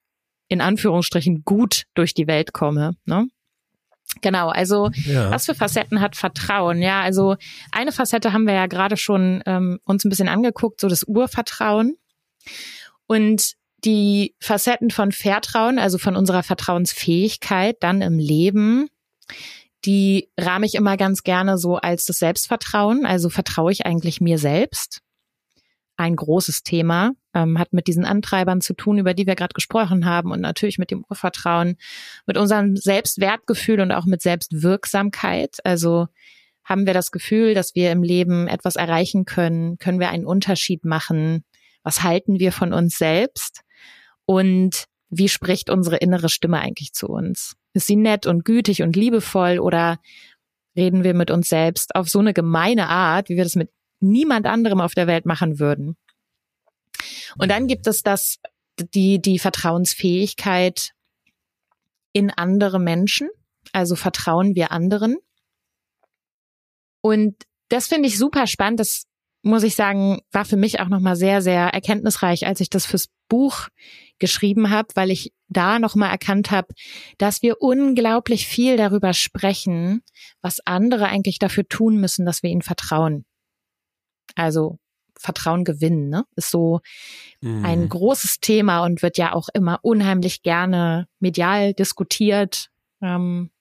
[SPEAKER 2] in Anführungsstrichen gut durch die Welt komme. Ne? Genau, also ja. was für Facetten hat Vertrauen? Ja, also eine Facette haben wir ja gerade schon ähm, uns ein bisschen angeguckt, so das Urvertrauen. Und die Facetten von Vertrauen, also von unserer Vertrauensfähigkeit dann im Leben, die rahme ich immer ganz gerne so als das Selbstvertrauen. Also vertraue ich eigentlich mir selbst? Ein großes Thema, ähm, hat mit diesen Antreibern zu tun, über die wir gerade gesprochen haben und natürlich mit dem Urvertrauen, mit unserem Selbstwertgefühl und auch mit Selbstwirksamkeit. Also haben wir das Gefühl, dass wir im Leben etwas erreichen können? Können wir einen Unterschied machen? Was halten wir von uns selbst? Und wie spricht unsere innere Stimme eigentlich zu uns? Ist sie nett und gütig und liebevoll oder reden wir mit uns selbst auf so eine gemeine Art, wie wir das mit niemand anderem auf der Welt machen würden. Und dann gibt es das, die, die Vertrauensfähigkeit in andere Menschen. Also vertrauen wir anderen. Und das finde ich super spannend. Das muss ich sagen, war für mich auch nochmal sehr, sehr erkenntnisreich, als ich das fürs Buch geschrieben habe, weil ich da nochmal erkannt habe, dass wir unglaublich viel darüber sprechen, was andere eigentlich dafür tun müssen, dass wir ihnen vertrauen. Also Vertrauen gewinnen, ne? Ist so mhm. ein großes Thema und wird ja auch immer unheimlich gerne medial diskutiert. Ähm,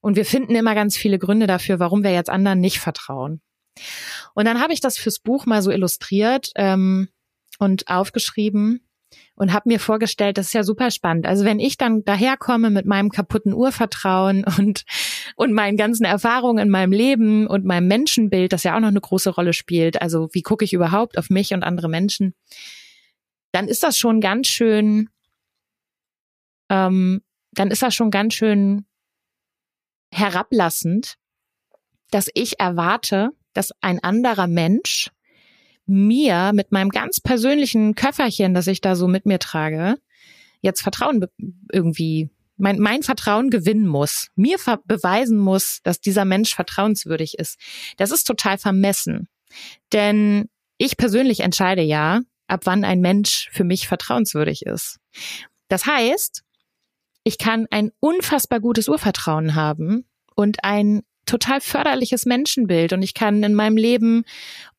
[SPEAKER 2] und wir finden immer ganz viele Gründe dafür, warum wir jetzt anderen nicht vertrauen. Und dann habe ich das fürs Buch mal so illustriert ähm, und aufgeschrieben und habe mir vorgestellt, das ist ja super spannend. Also wenn ich dann daherkomme mit meinem kaputten Urvertrauen und und meinen ganzen Erfahrungen in meinem Leben und meinem Menschenbild, das ja auch noch eine große Rolle spielt, also wie gucke ich überhaupt auf mich und andere Menschen, dann ist das schon ganz schön, ähm, dann ist das schon ganz schön herablassend, dass ich erwarte, dass ein anderer Mensch mir mit meinem ganz persönlichen Köfferchen, das ich da so mit mir trage, jetzt Vertrauen irgendwie, mein, mein Vertrauen gewinnen muss, mir beweisen muss, dass dieser Mensch vertrauenswürdig ist. Das ist total vermessen. Denn ich persönlich entscheide ja, ab wann ein Mensch für mich vertrauenswürdig ist. Das heißt, ich kann ein unfassbar gutes Urvertrauen haben und ein total förderliches Menschenbild und ich kann in meinem Leben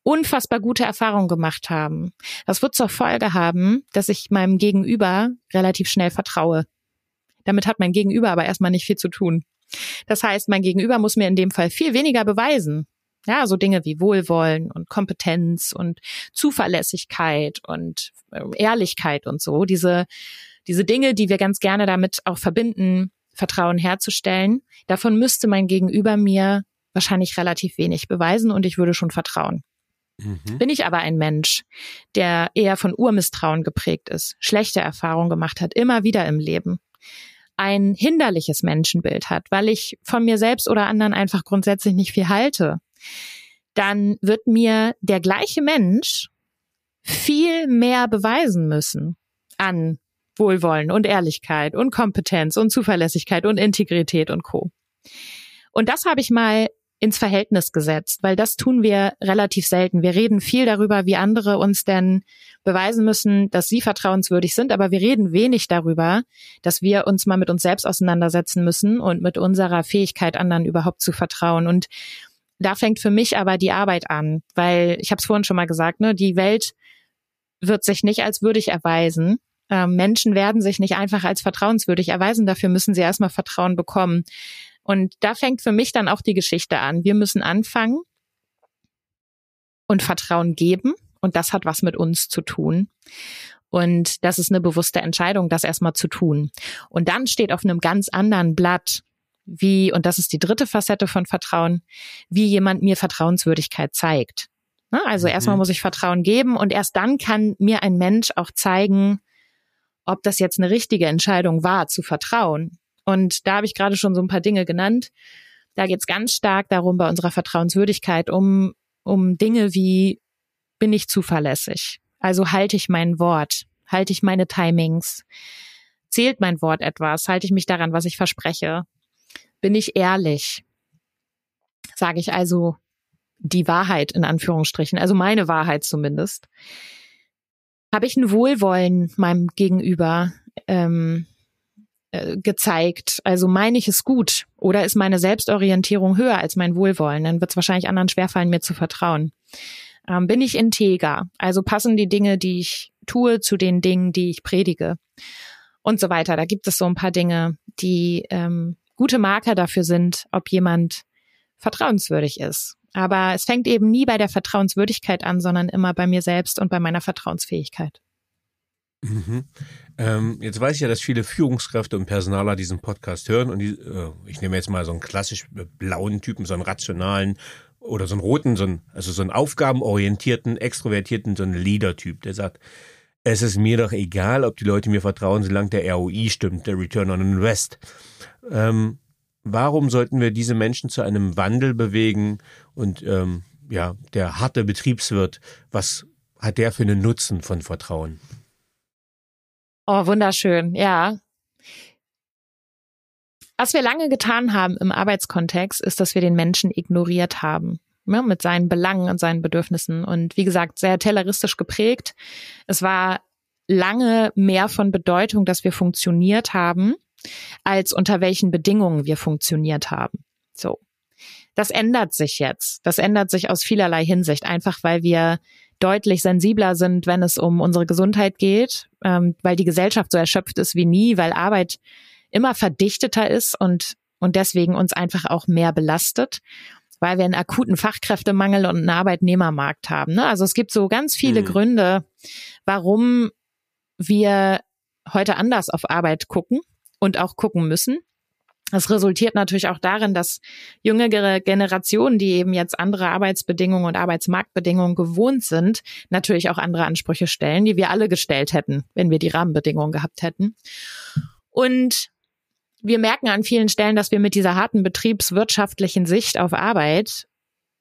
[SPEAKER 2] unfassbar gute Erfahrungen gemacht haben. Das wird zur Folge haben, dass ich meinem Gegenüber relativ schnell vertraue. Damit hat mein Gegenüber aber erstmal nicht viel zu tun. Das heißt, mein Gegenüber muss mir in dem Fall viel weniger beweisen. Ja, so Dinge wie Wohlwollen und Kompetenz und Zuverlässigkeit und äh, Ehrlichkeit und so. Diese, diese Dinge, die wir ganz gerne damit auch verbinden, Vertrauen herzustellen. Davon müsste mein Gegenüber mir wahrscheinlich relativ wenig beweisen und ich würde schon vertrauen. Mhm. Bin ich aber ein Mensch, der eher von Urmisstrauen geprägt ist, schlechte Erfahrungen gemacht hat, immer wieder im Leben, ein hinderliches Menschenbild hat, weil ich von mir selbst oder anderen einfach grundsätzlich nicht viel halte, dann wird mir der gleiche Mensch viel mehr beweisen müssen an Wohlwollen und Ehrlichkeit und Kompetenz und Zuverlässigkeit und Integrität und Co. Und das habe ich mal ins Verhältnis gesetzt, weil das tun wir relativ selten. Wir reden viel darüber, wie andere uns denn beweisen müssen, dass sie vertrauenswürdig sind, aber wir reden wenig darüber, dass wir uns mal mit uns selbst auseinandersetzen müssen und mit unserer Fähigkeit, anderen überhaupt zu vertrauen. Und da fängt für mich aber die Arbeit an, weil ich habe es vorhin schon mal gesagt, ne, die Welt wird sich nicht als würdig erweisen. Ähm, Menschen werden sich nicht einfach als vertrauenswürdig erweisen. Dafür müssen sie erstmal Vertrauen bekommen. Und da fängt für mich dann auch die Geschichte an. Wir müssen anfangen und Vertrauen geben. Und das hat was mit uns zu tun. Und das ist eine bewusste Entscheidung, das erstmal zu tun. Und dann steht auf einem ganz anderen Blatt, wie, und das ist die dritte Facette von Vertrauen, wie jemand mir Vertrauenswürdigkeit zeigt. Ne? Also mhm. erstmal muss ich Vertrauen geben und erst dann kann mir ein Mensch auch zeigen, ob das jetzt eine richtige Entscheidung war, zu vertrauen. Und da habe ich gerade schon so ein paar Dinge genannt. Da geht es ganz stark darum bei unserer Vertrauenswürdigkeit um, um Dinge wie, bin ich zuverlässig? Also halte ich mein Wort? Halte ich meine Timings? Zählt mein Wort etwas? Halte ich mich daran, was ich verspreche? Bin ich ehrlich? Sage ich also die Wahrheit in Anführungsstrichen, also meine Wahrheit zumindest? Habe ich ein Wohlwollen meinem Gegenüber? Ähm, äh, gezeigt. Also meine ich es gut oder ist meine Selbstorientierung höher als mein Wohlwollen? Dann wird es wahrscheinlich anderen schwerfallen, mir zu vertrauen. Ähm, bin ich integer? Also passen die Dinge, die ich tue, zu den Dingen, die ich predige? Und so weiter. Da gibt es so ein paar Dinge, die ähm, gute Marker dafür sind, ob jemand vertrauenswürdig ist. Aber es fängt eben nie bei der Vertrauenswürdigkeit an, sondern immer bei mir selbst und bei meiner Vertrauensfähigkeit.
[SPEAKER 3] Mhm. Ähm, jetzt weiß ich ja, dass viele Führungskräfte und Personaler diesen Podcast hören und die, äh, ich nehme jetzt mal so einen klassisch blauen Typen, so einen rationalen oder so einen roten, so einen, also so einen aufgabenorientierten, extrovertierten, so einen Leader-Typ, der sagt, es ist mir doch egal, ob die Leute mir vertrauen, solange der ROI stimmt, der Return on Invest. Ähm, warum sollten wir diese Menschen zu einem Wandel bewegen und ähm, ja, der harte Betriebswirt, was hat der für einen Nutzen von Vertrauen?
[SPEAKER 2] Oh, wunderschön, ja. Was wir lange getan haben im Arbeitskontext, ist, dass wir den Menschen ignoriert haben. Ja, mit seinen Belangen und seinen Bedürfnissen. Und wie gesagt, sehr telleristisch geprägt. Es war lange mehr von Bedeutung, dass wir funktioniert haben, als unter welchen Bedingungen wir funktioniert haben. So. Das ändert sich jetzt. Das ändert sich aus vielerlei Hinsicht, einfach weil wir deutlich sensibler sind, wenn es um unsere Gesundheit geht, ähm, weil die Gesellschaft so erschöpft ist wie nie, weil Arbeit immer verdichteter ist und, und deswegen uns einfach auch mehr belastet, weil wir einen akuten Fachkräftemangel und einen Arbeitnehmermarkt haben. Ne? Also es gibt so ganz viele mhm. Gründe, warum wir heute anders auf Arbeit gucken und auch gucken müssen. Das resultiert natürlich auch darin, dass jüngere Generationen, die eben jetzt andere Arbeitsbedingungen und Arbeitsmarktbedingungen gewohnt sind, natürlich auch andere Ansprüche stellen, die wir alle gestellt hätten, wenn wir die Rahmenbedingungen gehabt hätten. Und wir merken an vielen Stellen, dass wir mit dieser harten betriebswirtschaftlichen Sicht auf Arbeit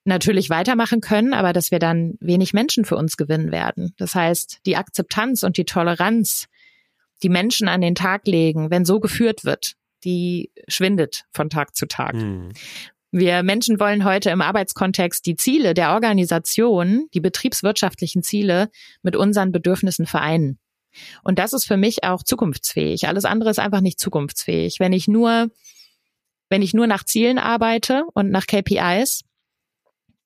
[SPEAKER 2] natürlich weitermachen können, aber dass wir dann wenig Menschen für uns gewinnen werden. Das heißt, die Akzeptanz und die Toleranz, die Menschen an den Tag legen, wenn so geführt wird, die schwindet von Tag zu Tag. Mhm. Wir Menschen wollen heute im Arbeitskontext die Ziele der Organisation, die betriebswirtschaftlichen Ziele mit unseren Bedürfnissen vereinen. Und das ist für mich auch zukunftsfähig. Alles andere ist einfach nicht zukunftsfähig. Wenn ich nur, wenn ich nur nach Zielen arbeite und nach KPIs,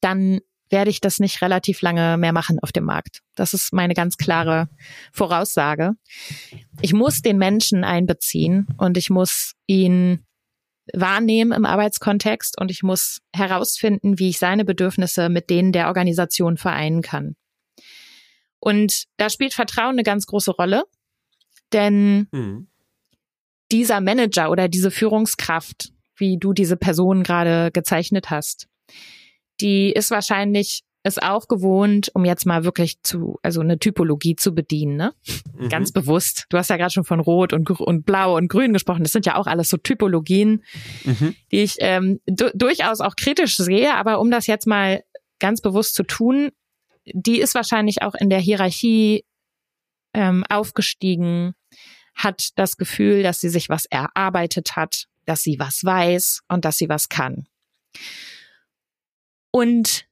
[SPEAKER 2] dann werde ich das nicht relativ lange mehr machen auf dem Markt. Das ist meine ganz klare Voraussage. Ich muss den Menschen einbeziehen und ich muss ihn wahrnehmen im Arbeitskontext und ich muss herausfinden, wie ich seine Bedürfnisse mit denen der Organisation vereinen kann. Und da spielt Vertrauen eine ganz große Rolle, denn mhm. dieser Manager oder diese Führungskraft, wie du diese Person gerade gezeichnet hast, die ist wahrscheinlich es auch gewohnt, um jetzt mal wirklich zu, also eine Typologie zu bedienen, ne? Mhm. Ganz bewusst. Du hast ja gerade schon von Rot und, und Blau und Grün gesprochen. Das sind ja auch alles so Typologien, mhm. die ich ähm, du durchaus auch kritisch sehe. Aber um das jetzt mal ganz bewusst zu tun, die ist wahrscheinlich auch in der Hierarchie ähm, aufgestiegen, hat das Gefühl, dass sie sich was erarbeitet hat, dass sie was weiß und dass sie was kann. Und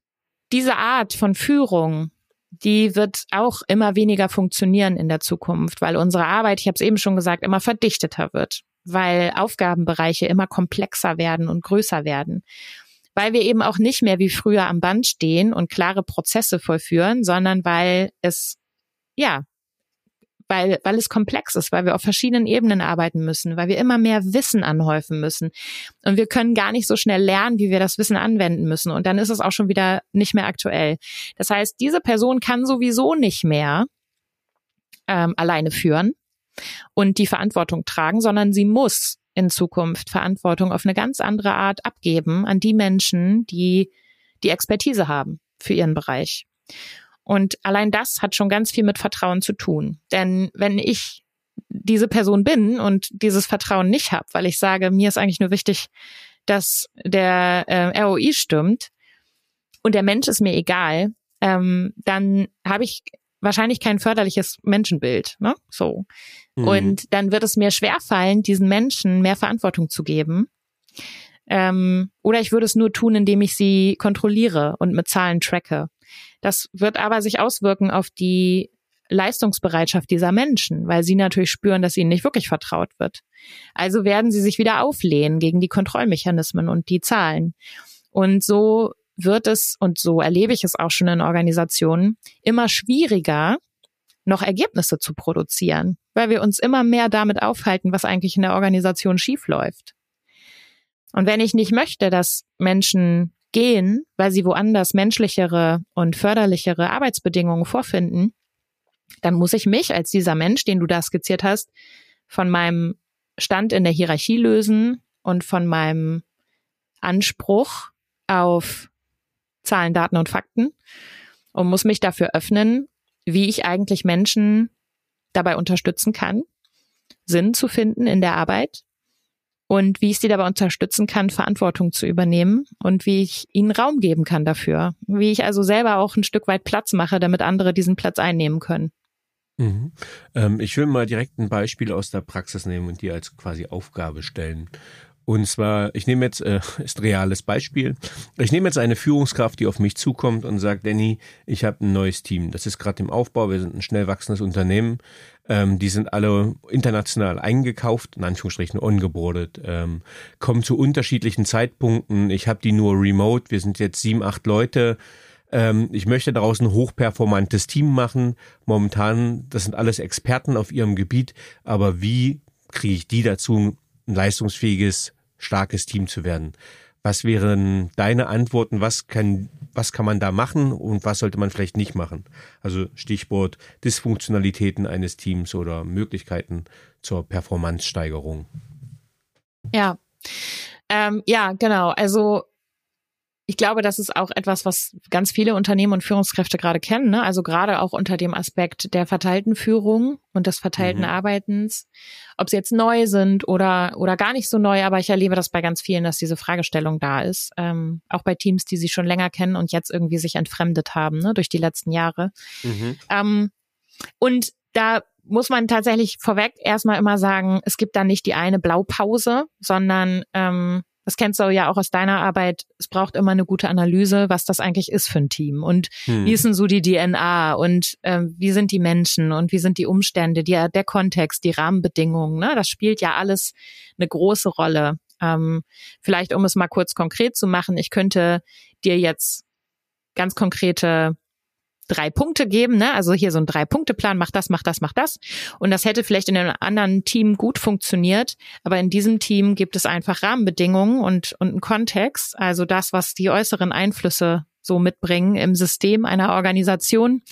[SPEAKER 2] diese Art von Führung, die wird auch immer weniger funktionieren in der Zukunft, weil unsere Arbeit, ich habe es eben schon gesagt, immer verdichteter wird, weil Aufgabenbereiche immer komplexer werden und größer werden, weil wir eben auch nicht mehr wie früher am Band stehen und klare Prozesse vollführen, sondern weil es ja weil, weil es komplex ist, weil wir auf verschiedenen Ebenen arbeiten müssen, weil wir immer mehr Wissen anhäufen müssen. Und wir können gar nicht so schnell lernen, wie wir das Wissen anwenden müssen. Und dann ist es auch schon wieder nicht mehr aktuell. Das heißt, diese Person kann sowieso nicht mehr ähm, alleine führen und die Verantwortung tragen, sondern sie muss in Zukunft Verantwortung auf eine ganz andere Art abgeben an die Menschen, die die Expertise haben für ihren Bereich. Und allein das hat schon ganz viel mit Vertrauen zu tun. Denn wenn ich diese Person bin und dieses Vertrauen nicht habe, weil ich sage, mir ist eigentlich nur wichtig, dass der äh, ROI stimmt und der Mensch ist mir egal, ähm, dann habe ich wahrscheinlich kein förderliches Menschenbild. Ne? So. Mhm. Und dann wird es mir schwerfallen, diesen Menschen mehr Verantwortung zu geben. Ähm, oder ich würde es nur tun, indem ich sie kontrolliere und mit Zahlen tracke. Das wird aber sich auswirken auf die Leistungsbereitschaft dieser Menschen, weil sie natürlich spüren, dass ihnen nicht wirklich vertraut wird. Also werden sie sich wieder auflehnen gegen die Kontrollmechanismen und die Zahlen. Und so wird es, und so erlebe ich es auch schon in Organisationen, immer schwieriger, noch Ergebnisse zu produzieren, weil wir uns immer mehr damit aufhalten, was eigentlich in der Organisation schiefläuft. Und wenn ich nicht möchte, dass Menschen gehen, weil sie woanders menschlichere und förderlichere Arbeitsbedingungen vorfinden, dann muss ich mich als dieser Mensch, den du da skizziert hast, von meinem Stand in der Hierarchie lösen und von meinem Anspruch auf Zahlen, Daten und Fakten und muss mich dafür öffnen, wie ich eigentlich Menschen dabei unterstützen kann, Sinn zu finden in der Arbeit und wie ich sie dabei unterstützen kann, Verantwortung zu übernehmen und wie ich ihnen Raum geben kann dafür. Wie ich also selber auch ein Stück weit Platz mache, damit andere diesen Platz einnehmen können.
[SPEAKER 3] Mhm. Ähm, ich will mal direkt ein Beispiel aus der Praxis nehmen und dir als quasi Aufgabe stellen. Und zwar, ich nehme jetzt, äh, ist reales Beispiel. Ich nehme jetzt eine Führungskraft, die auf mich zukommt und sagt, Danny, ich habe ein neues Team. Das ist gerade im Aufbau, wir sind ein schnell wachsendes Unternehmen. Ähm, die sind alle international eingekauft, in Anführungsstrichen ongeboardet, ähm, kommen zu unterschiedlichen Zeitpunkten. Ich habe die nur remote, wir sind jetzt sieben, acht Leute. Ähm, ich möchte daraus ein hochperformantes Team machen. Momentan, das sind alles Experten auf ihrem Gebiet, aber wie kriege ich die dazu, ein leistungsfähiges, starkes Team zu werden. Was wären deine Antworten? Was kann, was kann man da machen und was sollte man vielleicht nicht machen? Also Stichwort Dysfunktionalitäten eines Teams oder Möglichkeiten zur Performance-Steigerung.
[SPEAKER 2] Ja, ähm, ja, genau. Also ich glaube, das ist auch etwas, was ganz viele Unternehmen und Führungskräfte gerade kennen. Ne? Also gerade auch unter dem Aspekt der verteilten Führung und des verteilten mhm. Arbeitens. Ob sie jetzt neu sind oder, oder gar nicht so neu, aber ich erlebe das bei ganz vielen, dass diese Fragestellung da ist. Ähm, auch bei Teams, die sie schon länger kennen und jetzt irgendwie sich entfremdet haben ne? durch die letzten Jahre. Mhm. Ähm, und da muss man tatsächlich vorweg erstmal immer sagen, es gibt da nicht die eine Blaupause, sondern ähm, das kennst du ja auch aus deiner Arbeit, es braucht immer eine gute Analyse, was das eigentlich ist für ein Team und hm. wie ist denn so die DNA und äh, wie sind die Menschen und wie sind die Umstände, die, der Kontext, die Rahmenbedingungen, ne? das spielt ja alles eine große Rolle. Ähm, vielleicht, um es mal kurz konkret zu machen, ich könnte dir jetzt ganz konkrete drei Punkte geben, ne? Also hier so ein Drei-Punkte-Plan, mach das, mach das, mach das. Und das hätte vielleicht in einem anderen Team gut funktioniert, aber in diesem Team gibt es einfach Rahmenbedingungen und, und einen Kontext, also das, was die äußeren Einflüsse so mitbringen im System einer Organisation,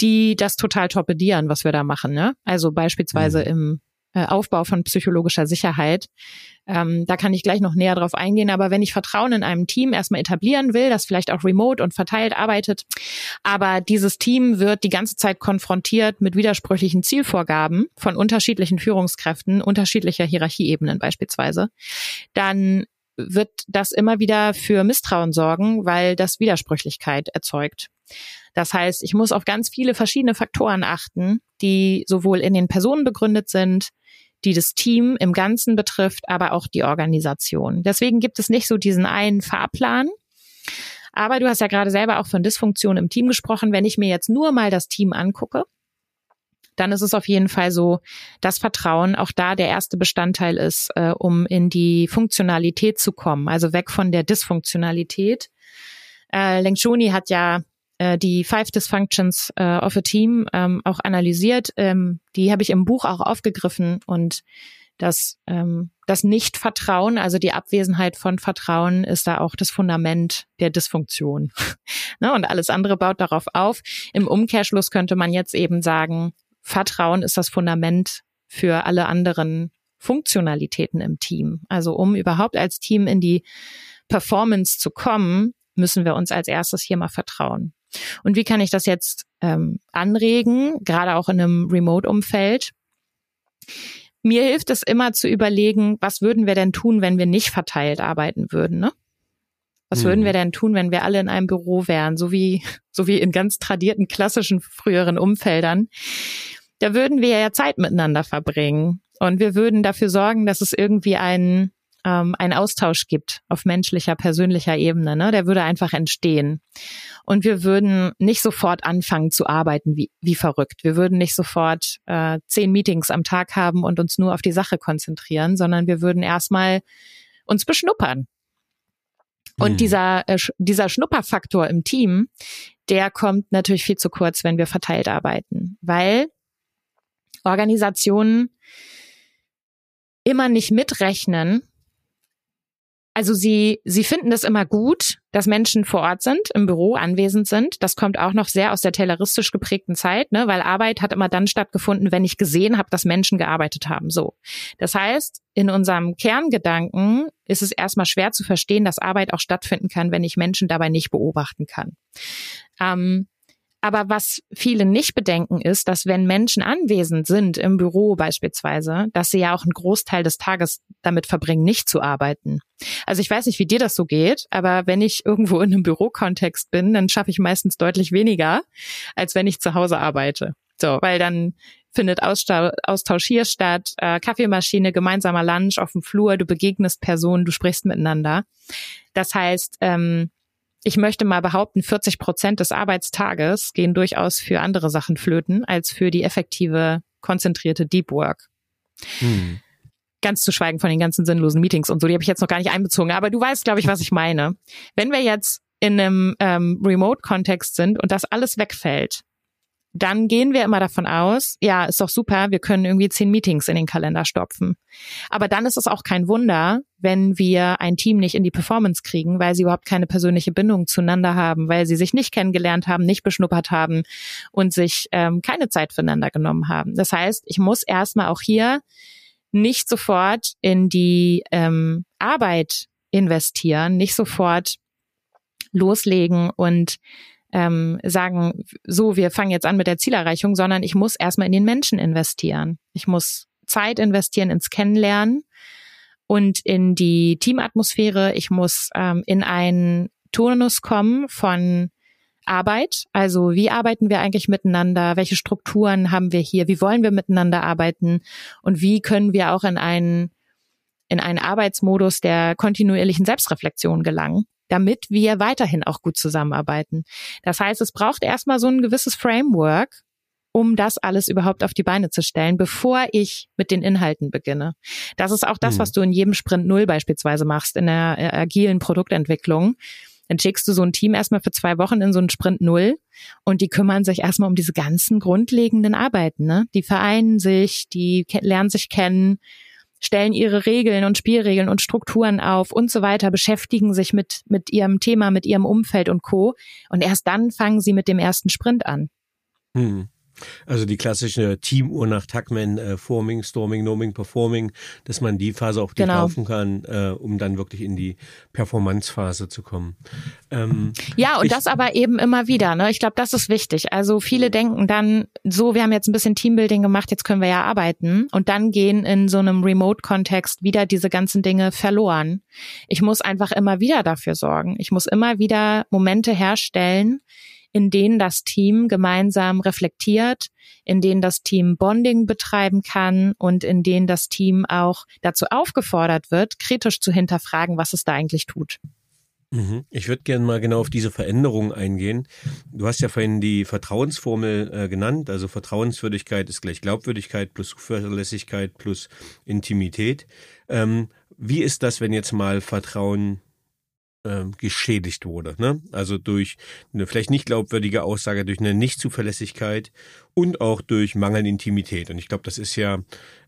[SPEAKER 2] die das total torpedieren, was wir da machen. Ne? Also beispielsweise mhm. im Aufbau von psychologischer Sicherheit. Ähm, da kann ich gleich noch näher drauf eingehen. Aber wenn ich Vertrauen in einem Team erstmal etablieren will, das vielleicht auch remote und verteilt arbeitet, aber dieses Team wird die ganze Zeit konfrontiert mit widersprüchlichen Zielvorgaben von unterschiedlichen Führungskräften, unterschiedlicher Hierarchieebenen beispielsweise, dann wird das immer wieder für Misstrauen sorgen, weil das Widersprüchlichkeit erzeugt. Das heißt, ich muss auf ganz viele verschiedene Faktoren achten, die sowohl in den Personen begründet sind, die das Team im Ganzen betrifft, aber auch die Organisation. Deswegen gibt es nicht so diesen einen Fahrplan. Aber du hast ja gerade selber auch von Dysfunktion im Team gesprochen. Wenn ich mir jetzt nur mal das Team angucke, dann ist es auf jeden Fall so, dass Vertrauen auch da der erste Bestandteil ist, äh, um in die Funktionalität zu kommen, also weg von der Dysfunktionalität. Äh, Lencioni hat ja äh, die Five Dysfunctions äh, of a Team ähm, auch analysiert. Ähm, die habe ich im Buch auch aufgegriffen und das, ähm, das Nicht-Vertrauen, also die Abwesenheit von Vertrauen, ist da auch das Fundament der Dysfunktion. ne? Und alles andere baut darauf auf. Im Umkehrschluss könnte man jetzt eben sagen, Vertrauen ist das Fundament für alle anderen Funktionalitäten im Team. Also um überhaupt als Team in die Performance zu kommen, müssen wir uns als erstes hier mal vertrauen. Und wie kann ich das jetzt ähm, anregen, gerade auch in einem Remote-Umfeld? Mir hilft es immer zu überlegen, was würden wir denn tun, wenn wir nicht verteilt arbeiten würden, ne? Was würden wir mhm. denn tun, wenn wir alle in einem Büro wären, so wie, so wie in ganz tradierten klassischen früheren Umfeldern? Da würden wir ja Zeit miteinander verbringen. Und wir würden dafür sorgen, dass es irgendwie einen, ähm, einen Austausch gibt auf menschlicher, persönlicher Ebene. Ne? Der würde einfach entstehen. Und wir würden nicht sofort anfangen zu arbeiten wie, wie verrückt. Wir würden nicht sofort äh, zehn Meetings am Tag haben und uns nur auf die Sache konzentrieren, sondern wir würden erstmal uns beschnuppern. Und mhm. dieser, äh, dieser Schnupperfaktor im Team, der kommt natürlich viel zu kurz, wenn wir verteilt arbeiten, weil Organisationen immer nicht mitrechnen, also sie, sie finden das immer gut, dass Menschen vor Ort sind, im Büro anwesend sind. Das kommt auch noch sehr aus der tayloristisch geprägten Zeit, ne? weil Arbeit hat immer dann stattgefunden, wenn ich gesehen habe, dass Menschen gearbeitet haben. So. Das heißt, in unserem Kerngedanken ist es erstmal schwer zu verstehen, dass Arbeit auch stattfinden kann, wenn ich Menschen dabei nicht beobachten kann. Ähm, aber was viele nicht bedenken ist, dass wenn Menschen anwesend sind, im Büro beispielsweise, dass sie ja auch einen Großteil des Tages damit verbringen, nicht zu arbeiten. Also ich weiß nicht, wie dir das so geht, aber wenn ich irgendwo in einem Bürokontext bin, dann schaffe ich meistens deutlich weniger, als wenn ich zu Hause arbeite. So, weil dann findet Austausch hier statt, äh, Kaffeemaschine, gemeinsamer Lunch auf dem Flur, du begegnest Personen, du sprichst miteinander. Das heißt, ähm, ich möchte mal behaupten, 40 Prozent des Arbeitstages gehen durchaus für andere Sachen flöten, als für die effektive, konzentrierte Deep Work. Hm. Ganz zu schweigen von den ganzen sinnlosen Meetings und so, die habe ich jetzt noch gar nicht einbezogen. Aber du weißt, glaube ich, was ich meine. Wenn wir jetzt in einem ähm, Remote-Kontext sind und das alles wegfällt, dann gehen wir immer davon aus, ja, ist doch super, wir können irgendwie zehn Meetings in den Kalender stopfen. Aber dann ist es auch kein Wunder, wenn wir ein Team nicht in die Performance kriegen, weil sie überhaupt keine persönliche Bindung zueinander haben, weil sie sich nicht kennengelernt haben, nicht beschnuppert haben und sich ähm, keine Zeit füreinander genommen haben. Das heißt, ich muss erstmal auch hier nicht sofort in die ähm, Arbeit investieren, nicht sofort loslegen und ähm, sagen, so, wir fangen jetzt an mit der Zielerreichung, sondern ich muss erstmal in den Menschen investieren. Ich muss Zeit investieren ins Kennenlernen und in die Teamatmosphäre. Ich muss ähm, in einen Turnus kommen von Arbeit. Also wie arbeiten wir eigentlich miteinander? Welche Strukturen haben wir hier? Wie wollen wir miteinander arbeiten? Und wie können wir auch in einen, in einen Arbeitsmodus der kontinuierlichen Selbstreflexion gelangen? Damit wir weiterhin auch gut zusammenarbeiten. Das heißt, es braucht erstmal so ein gewisses Framework, um das alles überhaupt auf die Beine zu stellen, bevor ich mit den Inhalten beginne. Das ist auch das, hm. was du in jedem Sprint Null beispielsweise machst, in der äh, agilen Produktentwicklung. Dann schickst du so ein Team erstmal für zwei Wochen in so einen Sprint Null und die kümmern sich erstmal um diese ganzen grundlegenden Arbeiten. Ne? Die vereinen sich, die lernen sich kennen, stellen ihre Regeln und Spielregeln und Strukturen auf und so weiter, beschäftigen sich mit, mit ihrem Thema, mit ihrem Umfeld und Co. Und erst dann fangen sie mit dem ersten Sprint an.
[SPEAKER 3] Hm. Also die klassische Teamuhr nach Tuckman, äh, Forming, Storming, Noming, Performing, dass man die Phase auch
[SPEAKER 2] genau.
[SPEAKER 3] durchlaufen kann, äh, um dann wirklich in die Performance-Phase zu kommen. Ähm,
[SPEAKER 2] ja, und ich, das aber eben immer wieder. Ne? Ich glaube, das ist wichtig. Also viele denken dann, so, wir haben jetzt ein bisschen Teambuilding gemacht, jetzt können wir ja arbeiten. Und dann gehen in so einem Remote-Kontext wieder diese ganzen Dinge verloren. Ich muss einfach immer wieder dafür sorgen. Ich muss immer wieder Momente herstellen, in denen das Team gemeinsam reflektiert, in denen das Team Bonding betreiben kann und in denen das Team auch dazu aufgefordert wird, kritisch zu hinterfragen, was es da eigentlich tut.
[SPEAKER 3] Mhm. Ich würde gerne mal genau auf diese Veränderung eingehen. Du hast ja vorhin die Vertrauensformel äh, genannt. Also Vertrauenswürdigkeit ist gleich Glaubwürdigkeit plus Zuverlässigkeit plus Intimität. Ähm, wie ist das, wenn jetzt mal Vertrauen ähm, geschädigt wurde. Ne? Also durch eine vielleicht nicht glaubwürdige Aussage, durch eine Nichtzuverlässigkeit und auch durch mangelnde Intimität. Und ich glaube, das ist ja,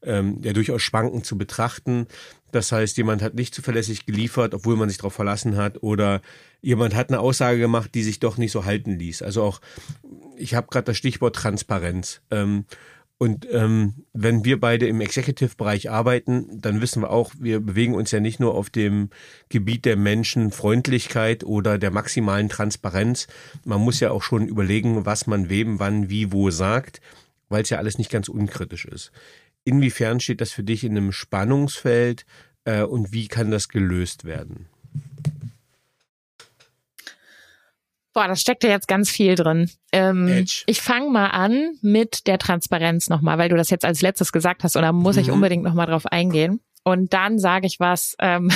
[SPEAKER 3] ähm, ja durchaus schwankend zu betrachten. Das heißt, jemand hat nicht zuverlässig geliefert, obwohl man sich darauf verlassen hat, oder jemand hat eine Aussage gemacht, die sich doch nicht so halten ließ. Also auch, ich habe gerade das Stichwort Transparenz. Ähm, und ähm, wenn wir beide im Executive-Bereich arbeiten, dann wissen wir auch, wir bewegen uns ja nicht nur auf dem Gebiet der Menschenfreundlichkeit oder der maximalen Transparenz. Man muss ja auch schon überlegen, was man wem, wann, wie, wo sagt, weil es ja alles nicht ganz unkritisch ist. Inwiefern steht das für dich in einem Spannungsfeld äh, und wie kann das gelöst werden?
[SPEAKER 2] Boah, da steckt ja jetzt ganz viel drin. Ähm, ich fange mal an mit der Transparenz nochmal, weil du das jetzt als letztes gesagt hast und da muss mhm. ich unbedingt nochmal drauf eingehen. Und dann sage ich was, ähm,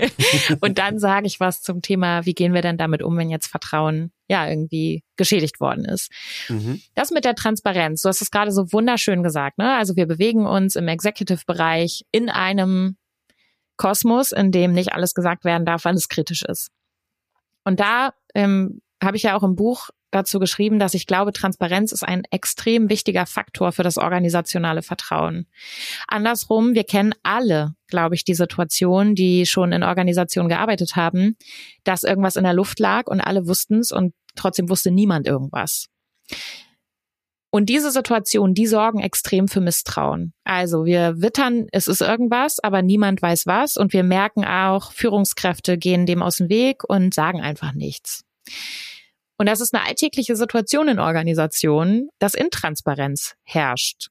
[SPEAKER 2] und dann sage ich was zum Thema, wie gehen wir denn damit um, wenn jetzt Vertrauen ja irgendwie geschädigt worden ist. Mhm. Das mit der Transparenz, du hast es gerade so wunderschön gesagt, ne? Also wir bewegen uns im Executive-Bereich in einem Kosmos, in dem nicht alles gesagt werden darf, weil es kritisch ist. Und da ähm, habe ich ja auch im Buch dazu geschrieben, dass ich glaube, Transparenz ist ein extrem wichtiger Faktor für das organisationale Vertrauen. Andersrum, wir kennen alle, glaube ich, die Situation, die schon in Organisationen gearbeitet haben, dass irgendwas in der Luft lag und alle wussten es und trotzdem wusste niemand irgendwas. Und diese Situation, die sorgen extrem für Misstrauen. Also wir wittern, es ist irgendwas, aber niemand weiß was und wir merken auch, Führungskräfte gehen dem aus dem Weg und sagen einfach nichts. Und das ist eine alltägliche Situation in Organisationen, dass Intransparenz herrscht.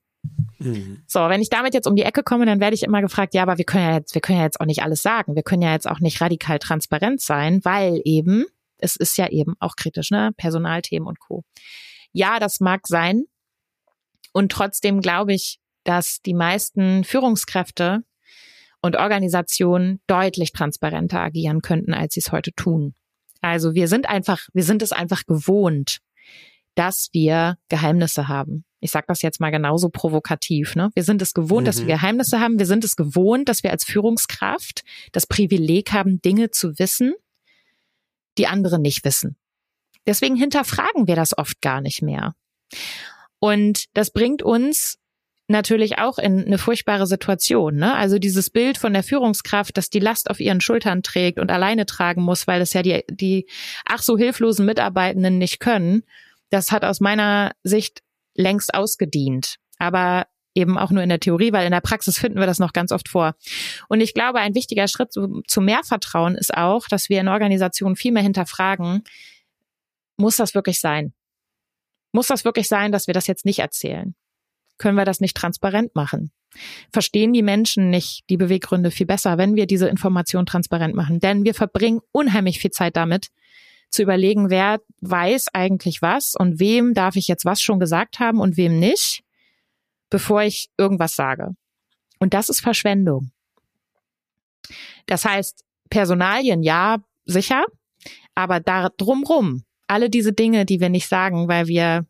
[SPEAKER 2] Mhm. So, wenn ich damit jetzt um die Ecke komme, dann werde ich immer gefragt, ja, aber wir können ja jetzt, wir können ja jetzt auch nicht alles sagen. Wir können ja jetzt auch nicht radikal transparent sein, weil eben, es ist ja eben auch kritisch, ne? Personalthemen und Co. Ja, das mag sein. Und trotzdem glaube ich, dass die meisten Führungskräfte und Organisationen deutlich transparenter agieren könnten, als sie es heute tun. Also wir sind einfach, wir sind es einfach gewohnt, dass wir Geheimnisse haben. Ich sage das jetzt mal genauso provokativ. Ne? Wir sind es gewohnt, mhm. dass wir mhm. Geheimnisse haben. Wir sind es gewohnt, dass wir als Führungskraft das Privileg haben, Dinge zu wissen, die andere nicht wissen. Deswegen hinterfragen wir das oft gar nicht mehr. Und das bringt uns natürlich auch in eine furchtbare Situation. Ne? Also dieses Bild von der Führungskraft, dass die Last auf ihren Schultern trägt und alleine tragen muss, weil es ja die, die ach so hilflosen Mitarbeitenden nicht können, das hat aus meiner Sicht längst ausgedient. Aber eben auch nur in der Theorie, weil in der Praxis finden wir das noch ganz oft vor. Und ich glaube, ein wichtiger Schritt zu, zu mehr Vertrauen ist auch, dass wir in Organisationen viel mehr hinterfragen, muss das wirklich sein? Muss das wirklich sein, dass wir das jetzt nicht erzählen? Können wir das nicht transparent machen? Verstehen die Menschen nicht die Beweggründe viel besser, wenn wir diese Information transparent machen? Denn wir verbringen unheimlich viel Zeit damit, zu überlegen, wer weiß eigentlich was und wem darf ich jetzt was schon gesagt haben und wem nicht, bevor ich irgendwas sage. Und das ist Verschwendung. Das heißt, Personalien ja, sicher, aber da drumrum, alle diese Dinge, die wir nicht sagen, weil wir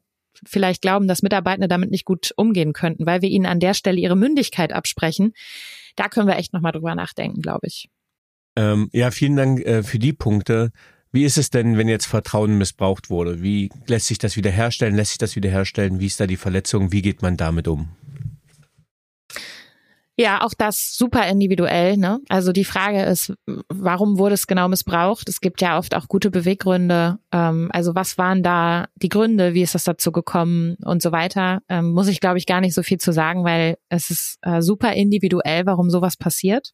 [SPEAKER 2] vielleicht glauben, dass Mitarbeitende damit nicht gut umgehen könnten, weil wir ihnen an der Stelle ihre Mündigkeit absprechen. Da können wir echt nochmal drüber nachdenken, glaube ich.
[SPEAKER 3] Ähm, ja, vielen Dank äh, für die Punkte. Wie ist es denn, wenn jetzt Vertrauen missbraucht wurde? Wie lässt sich das wiederherstellen? Lässt sich das wiederherstellen? Wie ist da die Verletzung? Wie geht man damit um?
[SPEAKER 2] Ja, auch das super individuell. Ne? Also die Frage ist, warum wurde es genau missbraucht? Es gibt ja oft auch gute Beweggründe. Ähm, also was waren da die Gründe? Wie ist das dazu gekommen und so weiter? Ähm, muss ich, glaube ich, gar nicht so viel zu sagen, weil es ist äh, super individuell, warum sowas passiert.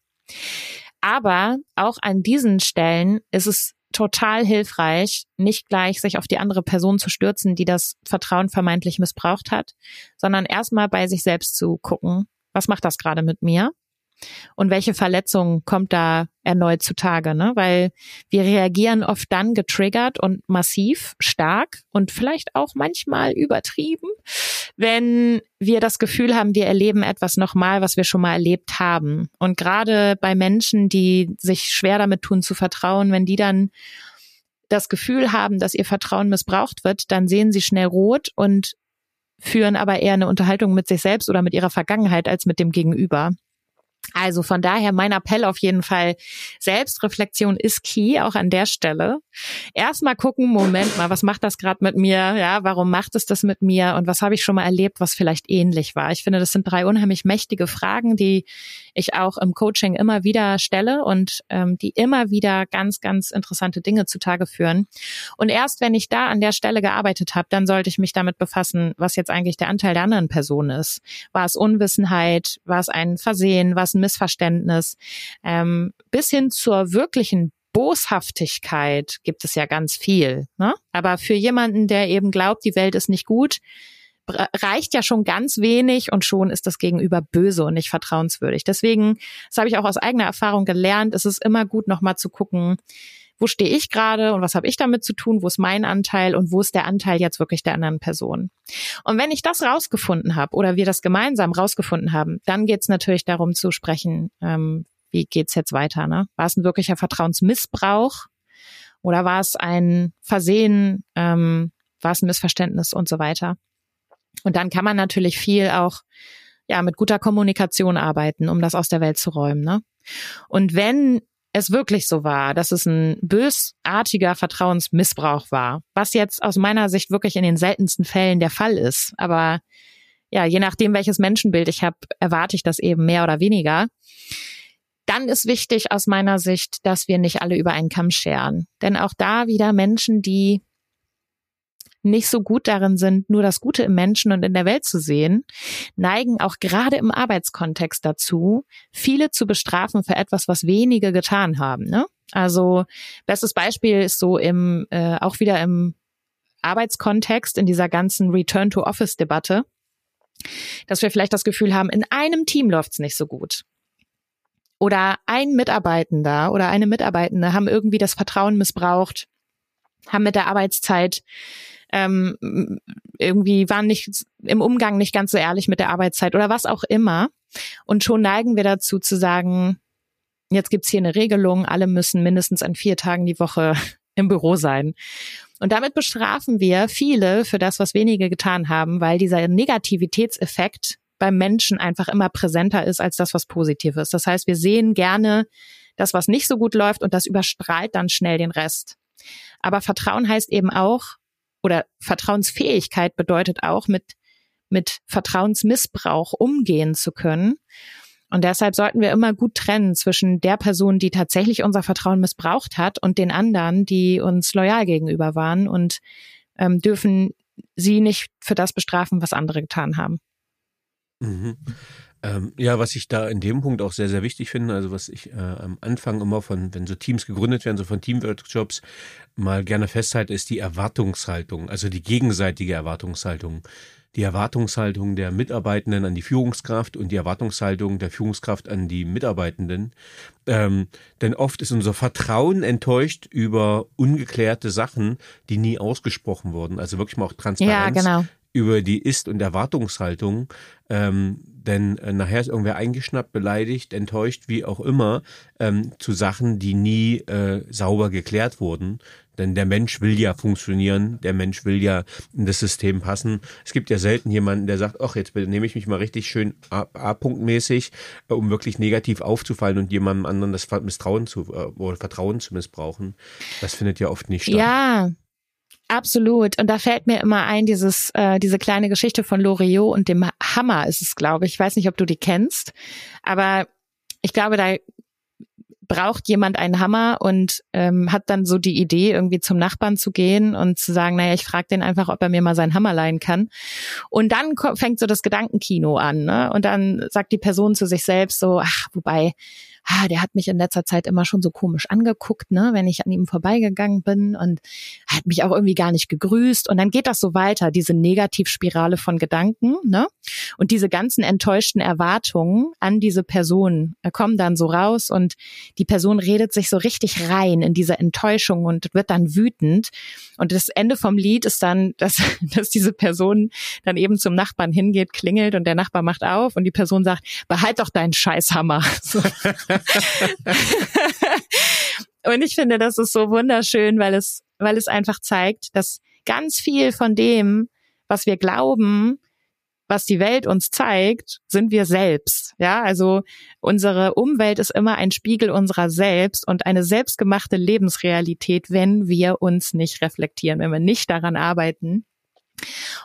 [SPEAKER 2] Aber auch an diesen Stellen ist es total hilfreich, nicht gleich sich auf die andere Person zu stürzen, die das Vertrauen vermeintlich missbraucht hat, sondern erstmal bei sich selbst zu gucken, was macht das gerade mit mir? Und welche Verletzung kommt da erneut zutage, ne? Weil wir reagieren oft dann getriggert und massiv, stark und vielleicht auch manchmal übertrieben, wenn wir das Gefühl haben, wir erleben etwas nochmal, was wir schon mal erlebt haben. Und gerade bei Menschen, die sich schwer damit tun zu vertrauen, wenn die dann das Gefühl haben, dass ihr Vertrauen missbraucht wird, dann sehen sie schnell rot und führen aber eher eine Unterhaltung mit sich selbst oder mit ihrer Vergangenheit als mit dem Gegenüber. Also von daher mein Appell auf jeden Fall, Selbstreflexion ist key, auch an der Stelle. Erstmal gucken, Moment mal, was macht das gerade mit mir? Ja, warum macht es das mit mir? Und was habe ich schon mal erlebt, was vielleicht ähnlich war? Ich finde, das sind drei unheimlich mächtige Fragen, die ich auch im Coaching immer wieder stelle und ähm, die immer wieder ganz, ganz interessante Dinge zutage führen. Und erst wenn ich da an der Stelle gearbeitet habe, dann sollte ich mich damit befassen, was jetzt eigentlich der Anteil der anderen Person ist. War es Unwissenheit? War es ein Versehen? War es ein Missverständnis, ähm, bis hin zur wirklichen Boshaftigkeit gibt es ja ganz viel. Ne? Aber für jemanden, der eben glaubt, die Welt ist nicht gut, reicht ja schon ganz wenig und schon ist das Gegenüber böse und nicht vertrauenswürdig. Deswegen, das habe ich auch aus eigener Erfahrung gelernt, es ist immer gut, nochmal zu gucken, wo stehe ich gerade und was habe ich damit zu tun, wo ist mein Anteil und wo ist der Anteil jetzt wirklich der anderen Person. Und wenn ich das rausgefunden habe oder wir das gemeinsam rausgefunden haben, dann geht es natürlich darum zu sprechen, ähm, wie geht's jetzt weiter. Ne? War es ein wirklicher Vertrauensmissbrauch oder war es ein Versehen, ähm, war es ein Missverständnis und so weiter. Und dann kann man natürlich viel auch ja mit guter Kommunikation arbeiten, um das aus der Welt zu räumen. Ne? Und wenn es wirklich so war, dass es ein bösartiger Vertrauensmissbrauch war, was jetzt aus meiner Sicht wirklich in den seltensten Fällen der Fall ist. Aber ja, je nachdem, welches Menschenbild ich habe, erwarte ich das eben mehr oder weniger. Dann ist wichtig aus meiner Sicht, dass wir nicht alle über einen Kamm scheren. Denn auch da wieder Menschen, die nicht so gut darin sind, nur das Gute im Menschen und in der Welt zu sehen, neigen auch gerade im Arbeitskontext dazu, viele zu bestrafen für etwas, was wenige getan haben. Ne? Also bestes Beispiel ist so im äh, auch wieder im Arbeitskontext in dieser ganzen Return to Office Debatte, dass wir vielleicht das Gefühl haben, in einem Team läuft's nicht so gut. Oder ein Mitarbeitender oder eine Mitarbeitende haben irgendwie das Vertrauen missbraucht, haben mit der Arbeitszeit ähm, irgendwie waren nicht im Umgang nicht ganz so ehrlich mit der Arbeitszeit oder was auch immer. Und schon neigen wir dazu zu sagen, jetzt gibt's hier eine Regelung, alle müssen mindestens an vier Tagen die Woche im Büro sein. Und damit bestrafen wir viele für das, was wenige getan haben, weil dieser Negativitätseffekt beim Menschen einfach immer präsenter ist als das, was positiv ist. Das heißt, wir sehen gerne das, was nicht so gut läuft und das überstrahlt dann schnell den Rest. Aber Vertrauen heißt eben auch, oder Vertrauensfähigkeit bedeutet auch, mit, mit Vertrauensmissbrauch umgehen zu können. Und deshalb sollten wir immer gut trennen zwischen der Person, die tatsächlich unser Vertrauen missbraucht hat und den anderen, die uns loyal gegenüber waren und ähm, dürfen sie nicht für das bestrafen, was andere getan haben.
[SPEAKER 3] Mhm. Ähm, ja, was ich da in dem Punkt auch sehr, sehr wichtig finde, also was ich äh, am Anfang immer von, wenn so Teams gegründet werden, so von Teamworkshops, mal gerne festhalte, ist die Erwartungshaltung, also die gegenseitige Erwartungshaltung. Die Erwartungshaltung der Mitarbeitenden an die Führungskraft und die Erwartungshaltung der Führungskraft an die Mitarbeitenden. Ähm, denn oft ist unser Vertrauen enttäuscht über ungeklärte Sachen, die nie ausgesprochen wurden. Also wirklich mal auch Transparenz.
[SPEAKER 2] Ja, genau
[SPEAKER 3] über die Ist- und Erwartungshaltung. Ähm, denn äh, nachher ist irgendwer eingeschnappt, beleidigt, enttäuscht, wie auch immer, ähm, zu Sachen, die nie äh, sauber geklärt wurden. Denn der Mensch will ja funktionieren, der Mensch will ja in das System passen. Es gibt ja selten jemanden, der sagt, ach, jetzt nehme ich mich mal richtig schön A-punktmäßig, äh, um wirklich negativ aufzufallen und jemandem anderen das Misstrauen zu äh, Vertrauen zu missbrauchen. Das findet ja oft nicht statt.
[SPEAKER 2] Ja, Absolut. Und da fällt mir immer ein, dieses, äh, diese kleine Geschichte von Loriot und dem Hammer ist es, glaube ich. Ich weiß nicht, ob du die kennst, aber ich glaube, da braucht jemand einen Hammer und ähm, hat dann so die Idee, irgendwie zum Nachbarn zu gehen und zu sagen, naja, ich frage den einfach, ob er mir mal seinen Hammer leihen kann. Und dann fängt so das Gedankenkino an, ne? Und dann sagt die Person zu sich selbst so, ach, wobei, ah, der hat mich in letzter Zeit immer schon so komisch angeguckt, ne, wenn ich an ihm vorbeigegangen bin und hat mich auch irgendwie gar nicht gegrüßt. Und dann geht das so weiter, diese Negativspirale von Gedanken, ne? Und diese ganzen enttäuschten Erwartungen an diese Person äh, kommen dann so raus und die Person redet sich so richtig rein in diese Enttäuschung und wird dann wütend. Und das Ende vom Lied ist dann, dass, dass diese Person dann eben zum Nachbarn hingeht, klingelt und der Nachbar macht auf und die Person sagt, behalt doch deinen Scheißhammer. So. und ich finde, das ist so wunderschön, weil es, weil es einfach zeigt, dass ganz viel von dem, was wir glauben, was die Welt uns zeigt, sind wir selbst. Ja, also unsere Umwelt ist immer ein Spiegel unserer selbst und eine selbstgemachte Lebensrealität, wenn wir uns nicht reflektieren, wenn wir nicht daran arbeiten.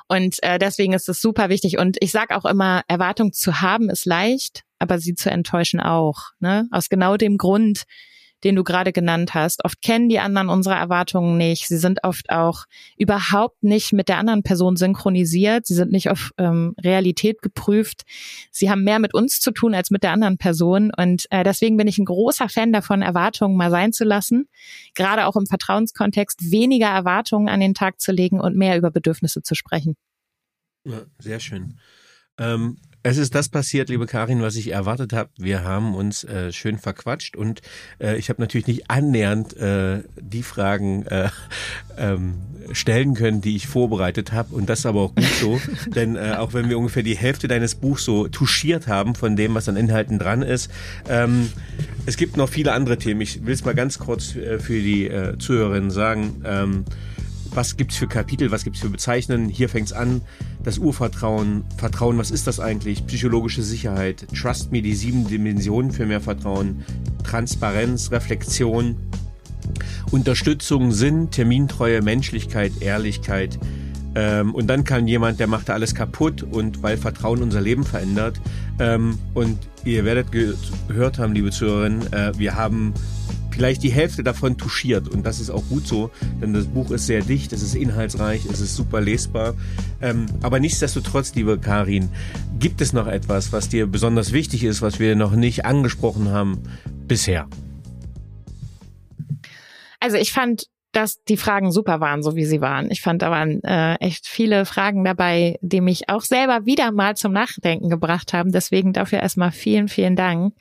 [SPEAKER 2] Und äh, deswegen ist es super wichtig. Und ich sage auch immer, Erwartung zu haben ist leicht, aber sie zu enttäuschen auch. Ne? Aus genau dem Grund, den du gerade genannt hast. Oft kennen die anderen unsere Erwartungen nicht. Sie sind oft auch überhaupt nicht mit der anderen Person synchronisiert. Sie sind nicht auf ähm, Realität geprüft. Sie haben mehr mit uns zu tun als mit der anderen Person. Und äh, deswegen bin ich ein großer Fan davon, Erwartungen mal sein zu lassen. Gerade auch im Vertrauenskontext weniger Erwartungen an den Tag zu legen und mehr über Bedürfnisse zu sprechen.
[SPEAKER 3] Ja, sehr schön. Ähm, es ist das passiert, liebe Karin, was ich erwartet habe. Wir haben uns äh, schön verquatscht und äh, ich habe natürlich nicht annähernd äh, die Fragen äh, ähm, stellen können, die ich vorbereitet habe. Und das ist aber auch gut so, denn äh, auch wenn wir ungefähr die Hälfte deines Buchs so touchiert haben von dem, was an Inhalten dran ist, ähm, es gibt noch viele andere Themen. Ich will es mal ganz kurz äh, für die äh, Zuhörerinnen sagen. Ähm, was gibt's für Kapitel, was gibt's für Bezeichnungen. Hier fängt's an, das Urvertrauen, Vertrauen, was ist das eigentlich, psychologische Sicherheit, Trust Me, die sieben Dimensionen für mehr Vertrauen, Transparenz, Reflexion, Unterstützung, Sinn, Termintreue, Menschlichkeit, Ehrlichkeit. Ähm, und dann kann jemand, der macht da alles kaputt und weil Vertrauen unser Leben verändert. Ähm, und ihr werdet gehört haben, liebe Zuhörerinnen, äh, wir haben vielleicht die Hälfte davon touchiert. Und das ist auch gut so, denn das Buch ist sehr dicht, es ist inhaltsreich, es ist super lesbar. Ähm, aber nichtsdestotrotz, liebe Karin, gibt es noch etwas, was dir besonders wichtig ist, was wir noch nicht angesprochen haben bisher?
[SPEAKER 2] Also ich fand dass die Fragen super waren, so wie sie waren. Ich fand, da waren äh, echt viele Fragen dabei, die mich auch selber wieder mal zum Nachdenken gebracht haben. Deswegen dafür erstmal vielen, vielen Dank.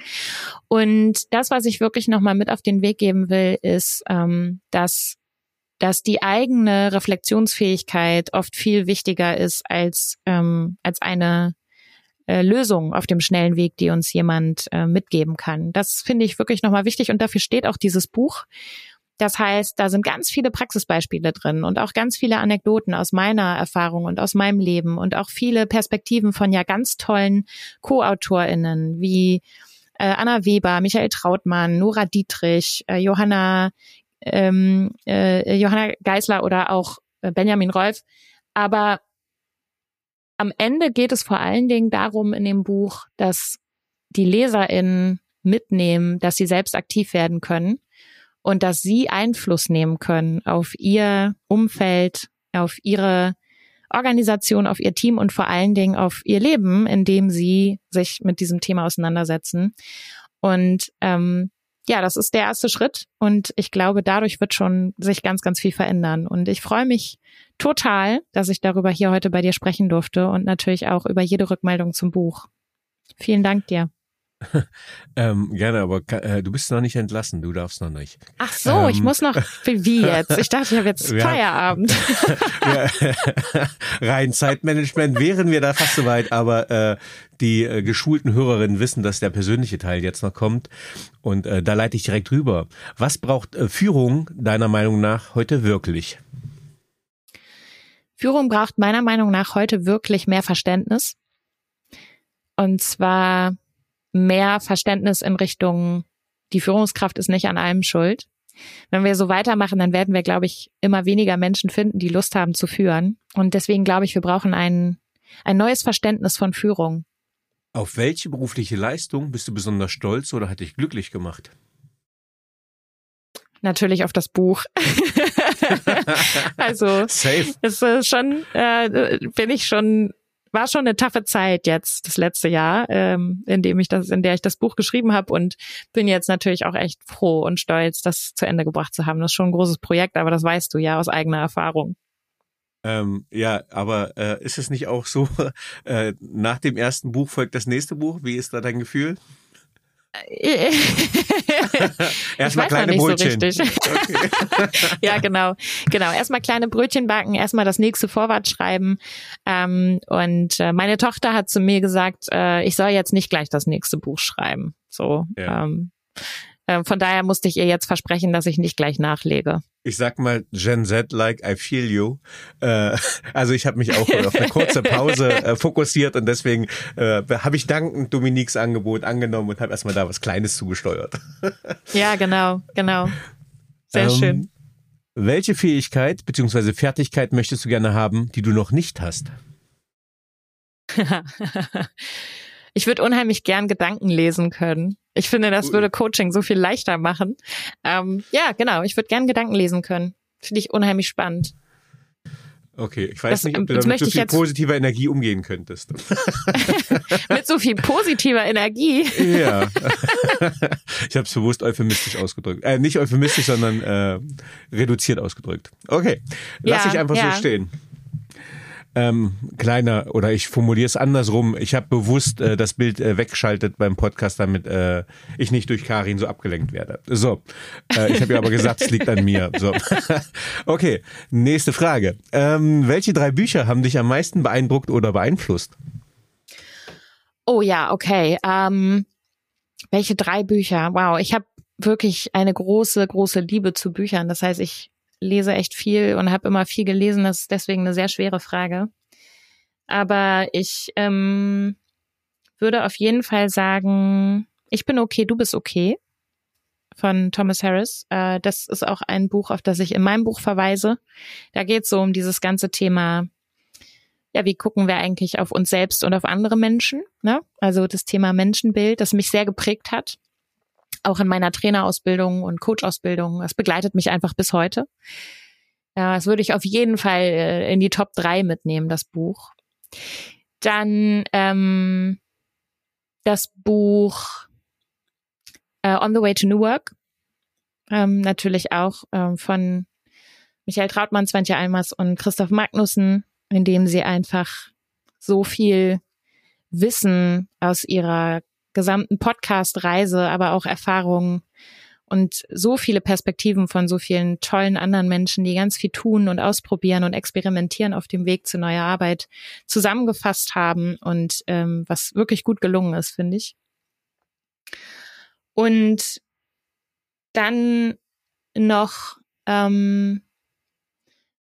[SPEAKER 2] Und das, was ich wirklich nochmal mit auf den Weg geben will, ist, ähm, dass dass die eigene Reflexionsfähigkeit oft viel wichtiger ist als ähm, als eine äh, Lösung auf dem schnellen Weg, die uns jemand äh, mitgeben kann. Das finde ich wirklich nochmal wichtig und dafür steht auch dieses Buch. Das heißt, da sind ganz viele Praxisbeispiele drin und auch ganz viele Anekdoten aus meiner Erfahrung und aus meinem Leben und auch viele Perspektiven von ja ganz tollen Co-AutorInnen wie äh, Anna Weber, Michael Trautmann, Nora Dietrich, äh, Johanna, ähm, äh, Johanna Geisler oder auch äh, Benjamin Rolf. Aber am Ende geht es vor allen Dingen darum in dem Buch, dass die LeserInnen mitnehmen, dass sie selbst aktiv werden können und dass sie Einfluss nehmen können auf ihr Umfeld, auf ihre Organisation, auf ihr Team und vor allen Dingen auf ihr Leben, indem sie sich mit diesem Thema auseinandersetzen. Und ähm, ja, das ist der erste Schritt und ich glaube, dadurch wird schon sich ganz, ganz viel verändern. Und ich freue mich total, dass ich darüber hier heute bei dir sprechen durfte und natürlich auch über jede Rückmeldung zum Buch. Vielen Dank dir.
[SPEAKER 3] ähm, gerne, aber äh, du bist noch nicht entlassen, du darfst noch nicht.
[SPEAKER 2] Ach so, ähm, ich muss noch. Wie jetzt? Ich dachte, ich habe jetzt Feierabend.
[SPEAKER 3] rein Zeitmanagement wären wir da fast soweit, aber äh, die äh, geschulten Hörerinnen wissen, dass der persönliche Teil jetzt noch kommt. Und äh, da leite ich direkt rüber. Was braucht äh, Führung deiner Meinung nach heute wirklich?
[SPEAKER 2] Führung braucht meiner Meinung nach heute wirklich mehr Verständnis. Und zwar mehr Verständnis in Richtung, die Führungskraft ist nicht an allem schuld. Wenn wir so weitermachen, dann werden wir, glaube ich, immer weniger Menschen finden, die Lust haben zu führen. Und deswegen glaube ich, wir brauchen ein, ein neues Verständnis von Führung.
[SPEAKER 3] Auf welche berufliche Leistung bist du besonders stolz oder hat dich glücklich gemacht?
[SPEAKER 2] Natürlich auf das Buch. also Safe. es ist schon, äh, bin ich schon war schon eine taffe Zeit jetzt, das letzte Jahr, ähm, in dem ich das, in der ich das Buch geschrieben habe und bin jetzt natürlich auch echt froh und stolz, das zu Ende gebracht zu haben. Das ist schon ein großes Projekt, aber das weißt du ja aus eigener Erfahrung.
[SPEAKER 3] Ähm, ja, aber äh, ist es nicht auch so, äh, nach dem ersten Buch folgt das nächste Buch? Wie ist da dein Gefühl? erstmal kleine Brötchen. So okay.
[SPEAKER 2] ja, genau. Genau. Erstmal kleine Brötchen backen, erstmal das nächste Vorwort schreiben. Ähm, und äh, meine Tochter hat zu mir gesagt, äh, ich soll jetzt nicht gleich das nächste Buch schreiben. So. Ja. Ähm, äh, von daher musste ich ihr jetzt versprechen, dass ich nicht gleich nachlege
[SPEAKER 3] ich sag mal Gen Z like I feel you. Äh, also ich habe mich auch auf eine kurze Pause äh, fokussiert und deswegen äh, habe ich dankend Dominiques Angebot angenommen und habe erstmal da was Kleines zugesteuert.
[SPEAKER 2] ja, genau, genau. Sehr ähm, schön.
[SPEAKER 3] Welche Fähigkeit bzw. Fertigkeit möchtest du gerne haben, die du noch nicht hast?
[SPEAKER 2] ich würde unheimlich gern Gedanken lesen können. Ich finde, das würde Coaching so viel leichter machen. Ähm, ja, genau. Ich würde gern Gedanken lesen können. Finde ich unheimlich spannend.
[SPEAKER 3] Okay, ich weiß das, nicht, ob du damit so viel positiver Energie umgehen könntest.
[SPEAKER 2] mit so viel positiver Energie?
[SPEAKER 3] ja. ich habe es bewusst euphemistisch ausgedrückt. Äh, nicht euphemistisch, sondern äh, reduziert ausgedrückt. Okay, lass ja, ich einfach ja. so stehen ähm, kleiner oder ich formuliere es andersrum. Ich habe bewusst äh, das Bild äh, weggeschaltet beim Podcast, damit äh, ich nicht durch Karin so abgelenkt werde. So, äh, ich habe ja aber gesagt, es liegt an mir. So, okay, nächste Frage. Ähm, welche drei Bücher haben dich am meisten beeindruckt oder beeinflusst?
[SPEAKER 2] Oh ja, okay. Ähm, welche drei Bücher? Wow, ich habe wirklich eine große, große Liebe zu Büchern. Das heißt, ich lese echt viel und habe immer viel gelesen. Das ist deswegen eine sehr schwere Frage. Aber ich ähm, würde auf jeden Fall sagen, ich bin okay, du bist okay von Thomas Harris. Äh, das ist auch ein Buch, auf das ich in meinem Buch verweise. Da geht es so um dieses ganze Thema, ja, wie gucken wir eigentlich auf uns selbst und auf andere Menschen? Ne? Also das Thema Menschenbild, das mich sehr geprägt hat auch in meiner Trainerausbildung und Coachausbildung. Es begleitet mich einfach bis heute. Ja, das würde ich auf jeden Fall äh, in die Top 3 mitnehmen, das Buch. Dann ähm, das Buch äh, On the Way to New Work. Ähm, natürlich auch ähm, von Michael Trautmann, Svantje Almers und Christoph Magnussen, in dem sie einfach so viel Wissen aus ihrer gesamten Podcast-Reise, aber auch Erfahrungen und so viele Perspektiven von so vielen tollen anderen Menschen, die ganz viel tun und ausprobieren und experimentieren auf dem Weg zu neuer Arbeit, zusammengefasst haben und ähm, was wirklich gut gelungen ist, finde ich. Und dann noch, ähm,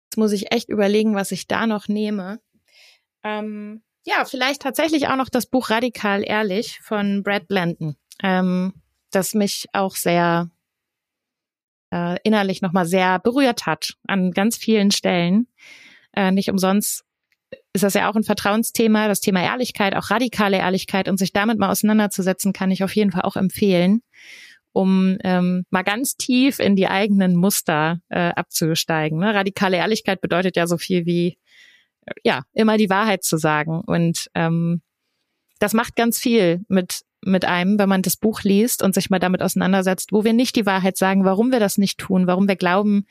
[SPEAKER 2] jetzt muss ich echt überlegen, was ich da noch nehme. Ähm, ja, vielleicht tatsächlich auch noch das Buch Radikal Ehrlich von Brad Blanton, ähm, das mich auch sehr äh, innerlich nochmal sehr berührt hat an ganz vielen Stellen. Äh, nicht umsonst ist das ja auch ein Vertrauensthema, das Thema Ehrlichkeit, auch radikale Ehrlichkeit und sich damit mal auseinanderzusetzen, kann ich auf jeden Fall auch empfehlen, um ähm, mal ganz tief in die eigenen Muster äh, abzusteigen. Ne? Radikale Ehrlichkeit bedeutet ja so viel wie ja, immer die Wahrheit zu sagen. Und ähm, das macht ganz viel mit, mit einem, wenn man das Buch liest und sich mal damit auseinandersetzt, wo wir nicht die Wahrheit sagen, warum wir das nicht tun, warum wir glauben,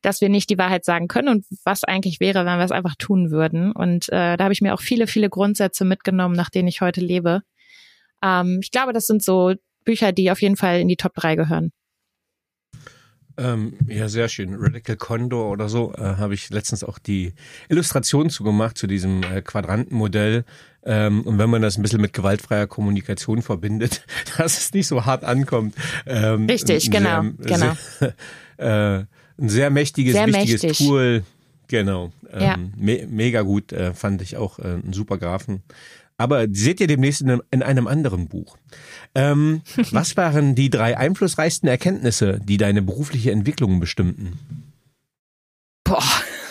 [SPEAKER 2] dass wir nicht die Wahrheit sagen können und was eigentlich wäre, wenn wir es einfach tun würden. Und äh, da habe ich mir auch viele, viele Grundsätze mitgenommen, nach denen ich heute lebe. Ähm, ich glaube, das sind so Bücher, die auf jeden Fall in die Top 3 gehören.
[SPEAKER 3] Ähm, ja, sehr schön. Radical Condor oder so äh, habe ich letztens auch die Illustration zugemacht zu diesem äh, Quadrantenmodell. Ähm, und wenn man das ein bisschen mit gewaltfreier Kommunikation verbindet, dass es nicht so hart ankommt.
[SPEAKER 2] Ähm, Richtig, genau, sehr, genau.
[SPEAKER 3] Sehr, äh, ein sehr mächtiges, sehr wichtiges mächtig. Tool. Genau. Ähm, ja. me mega gut, äh, fand ich auch äh, ein super Graphen. Aber seht ihr demnächst in einem, in einem anderen Buch. Ähm, was waren die drei einflussreichsten Erkenntnisse, die deine berufliche Entwicklung bestimmten?
[SPEAKER 2] Boah.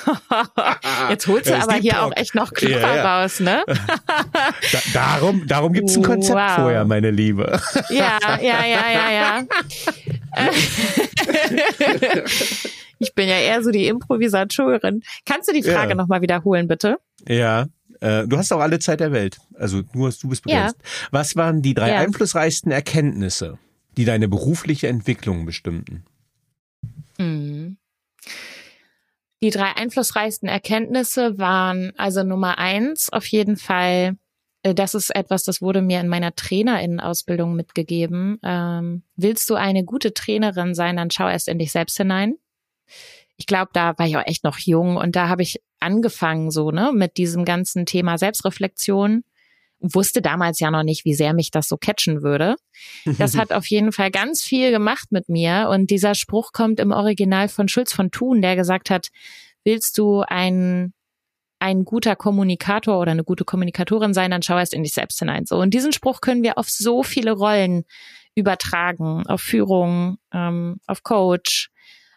[SPEAKER 2] Jetzt holst du aber hier auch echt noch Klipper ja, ja. raus, ne?
[SPEAKER 3] da, darum darum gibt's ein Konzept wow. vorher, meine Liebe.
[SPEAKER 2] Ja, ja, ja, ja, ja. ich bin ja eher so die Improvisatorin. Kannst du die Frage ja. nochmal wiederholen, bitte?
[SPEAKER 3] Ja. Äh, du hast auch alle Zeit der Welt. Also nur du bist begrenzt. Ja. Was waren die drei ja. einflussreichsten Erkenntnisse, die deine berufliche Entwicklung bestimmten?
[SPEAKER 2] Mhm. Die drei einflussreichsten Erkenntnisse waren also Nummer eins auf jeden Fall, äh, das ist etwas, das wurde mir in meiner Trainerinnenausbildung mitgegeben. Ähm, willst du eine gute Trainerin sein, dann schau erst in dich selbst hinein. Ich glaube, da war ich auch echt noch jung und da habe ich angefangen so, ne, mit diesem ganzen Thema Selbstreflexion. Wusste damals ja noch nicht, wie sehr mich das so catchen würde. Das hat auf jeden Fall ganz viel gemacht mit mir. Und dieser Spruch kommt im Original von Schulz von Thun, der gesagt hat, willst du ein, ein guter Kommunikator oder eine gute Kommunikatorin sein, dann schau erst in dich selbst hinein. So. Und diesen Spruch können wir auf so viele Rollen übertragen, auf Führung, ähm, auf Coach,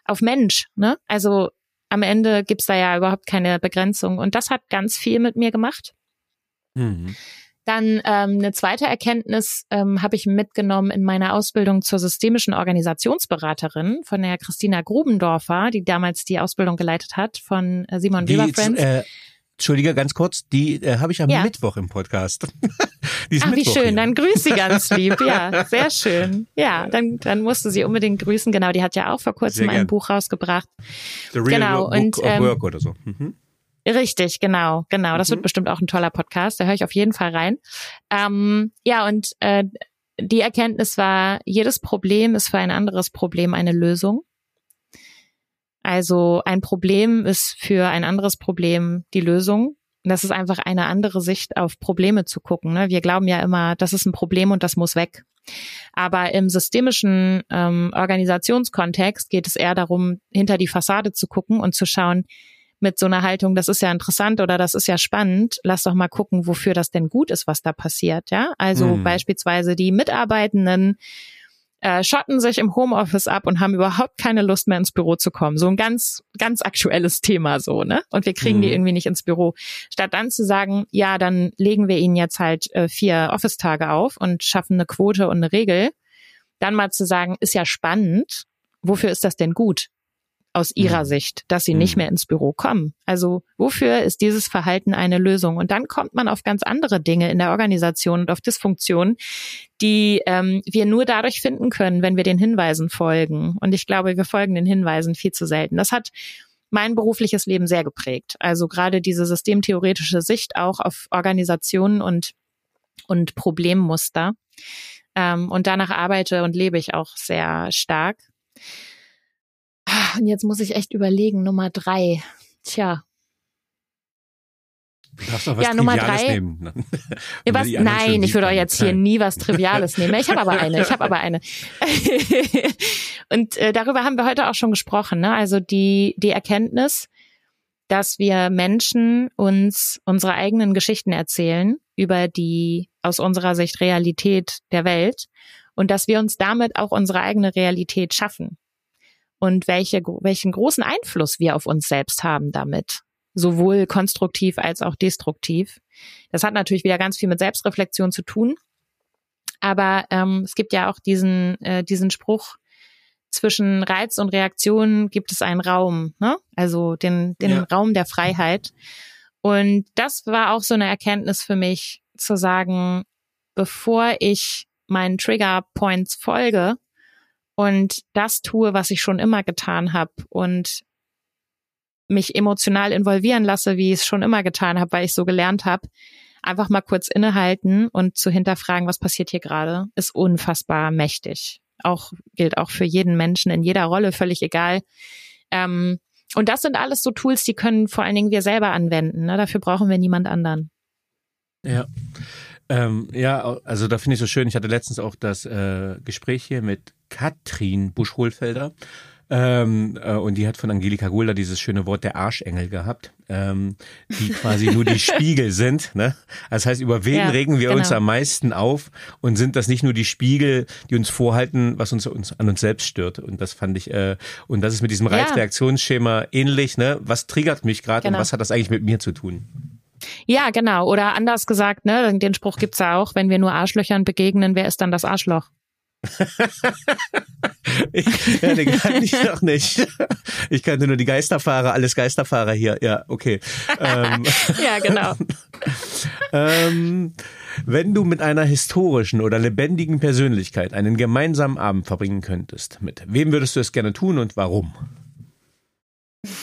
[SPEAKER 2] auf Mensch. Ne? Also am Ende gibt's da ja überhaupt keine Begrenzung. Und das hat ganz viel mit mir gemacht. Mhm. Dann ähm, eine zweite Erkenntnis ähm, habe ich mitgenommen in meiner Ausbildung zur systemischen Organisationsberaterin von der Christina Grubendorfer, die damals die Ausbildung geleitet hat von äh, Simon Weber Friends. Äh,
[SPEAKER 3] Entschuldige, ganz kurz, die äh, habe ich am ja. Mittwoch im Podcast.
[SPEAKER 2] die ist Ach, Mittwoch wie schön, hier. dann grüß sie ganz lieb. Ja, sehr schön. Ja, dann, dann musst du sie unbedingt grüßen. Genau, die hat ja auch vor kurzem ein Buch rausgebracht.
[SPEAKER 3] The Real genau, Book und, ähm, Work oder so. Mhm.
[SPEAKER 2] Richtig, genau, genau. Das mhm. wird bestimmt auch ein toller Podcast. Da höre ich auf jeden Fall rein. Ähm, ja, und äh, die Erkenntnis war, jedes Problem ist für ein anderes Problem eine Lösung. Also ein Problem ist für ein anderes Problem die Lösung. Das ist einfach eine andere Sicht auf Probleme zu gucken. Ne? Wir glauben ja immer, das ist ein Problem und das muss weg. Aber im systemischen ähm, Organisationskontext geht es eher darum, hinter die Fassade zu gucken und zu schauen, mit so einer Haltung, das ist ja interessant oder das ist ja spannend, lass doch mal gucken, wofür das denn gut ist, was da passiert, ja? Also mhm. beispielsweise die Mitarbeitenden äh, schotten sich im Homeoffice ab und haben überhaupt keine Lust mehr ins Büro zu kommen. So ein ganz, ganz aktuelles Thema so, ne? Und wir kriegen mhm. die irgendwie nicht ins Büro. Statt dann zu sagen, ja, dann legen wir ihnen jetzt halt äh, vier Office-Tage auf und schaffen eine Quote und eine Regel, dann mal zu sagen, ist ja spannend, wofür ist das denn gut? Aus ihrer mhm. Sicht, dass sie nicht mhm. mehr ins Büro kommen. Also wofür ist dieses Verhalten eine Lösung? Und dann kommt man auf ganz andere Dinge in der Organisation und auf Dysfunktionen, die ähm, wir nur dadurch finden können, wenn wir den Hinweisen folgen. Und ich glaube, wir folgen den Hinweisen viel zu selten. Das hat mein berufliches Leben sehr geprägt. Also gerade diese systemtheoretische Sicht auch auf Organisationen und, und Problemmuster. Ähm, und danach arbeite und lebe ich auch sehr stark. Und jetzt muss ich echt überlegen, Nummer drei. Tja.
[SPEAKER 3] Du darfst doch was ja, Nummer drei. nehmen.
[SPEAKER 2] was? Nein, ich würde auch jetzt hier nie was Triviales nehmen. Ich habe aber eine. Ich habe aber eine. und äh, darüber haben wir heute auch schon gesprochen. Ne? Also die die Erkenntnis, dass wir Menschen uns unsere eigenen Geschichten erzählen über die aus unserer Sicht Realität der Welt und dass wir uns damit auch unsere eigene Realität schaffen und welche, welchen großen Einfluss wir auf uns selbst haben damit. Sowohl konstruktiv als auch destruktiv. Das hat natürlich wieder ganz viel mit Selbstreflexion zu tun. Aber ähm, es gibt ja auch diesen, äh, diesen Spruch, zwischen Reiz und Reaktion gibt es einen Raum, ne? also den, den ja. Raum der Freiheit. Und das war auch so eine Erkenntnis für mich, zu sagen, bevor ich meinen Trigger Points folge, und das tue, was ich schon immer getan habe und mich emotional involvieren lasse, wie ich es schon immer getan habe, weil ich so gelernt habe, einfach mal kurz innehalten und zu hinterfragen, was passiert hier gerade, ist unfassbar mächtig. Auch gilt auch für jeden Menschen in jeder Rolle, völlig egal. Ähm, und das sind alles so Tools, die können vor allen Dingen wir selber anwenden. Ne? Dafür brauchen wir niemand anderen.
[SPEAKER 3] Ja. Ähm, ja, also da finde ich so schön. Ich hatte letztens auch das äh, Gespräch hier mit Katrin Busch-Hohlfelder. Ähm, äh, und die hat von Angelika Gulda dieses schöne Wort der Arschengel gehabt, ähm, die quasi nur die Spiegel sind. Ne? Das heißt, über wen ja, regen wir genau. uns am meisten auf und sind das nicht nur die Spiegel, die uns vorhalten, was uns, uns an uns selbst stört. Und das fand ich, äh, und das ist mit diesem Reizreaktionsschema ähnlich. Ne? Was triggert mich gerade genau. und was hat das eigentlich mit mir zu tun?
[SPEAKER 2] Ja, genau. Oder anders gesagt, ne, den Spruch gibt's ja auch, wenn wir nur Arschlöchern begegnen, wer ist dann das Arschloch?
[SPEAKER 3] ja, den kann ich noch nicht. Ich kannte nur die Geisterfahrer, alles Geisterfahrer hier. Ja, okay.
[SPEAKER 2] Ähm, ja, genau.
[SPEAKER 3] ähm, wenn du mit einer historischen oder lebendigen Persönlichkeit einen gemeinsamen Abend verbringen könntest, mit wem würdest du es gerne tun und warum?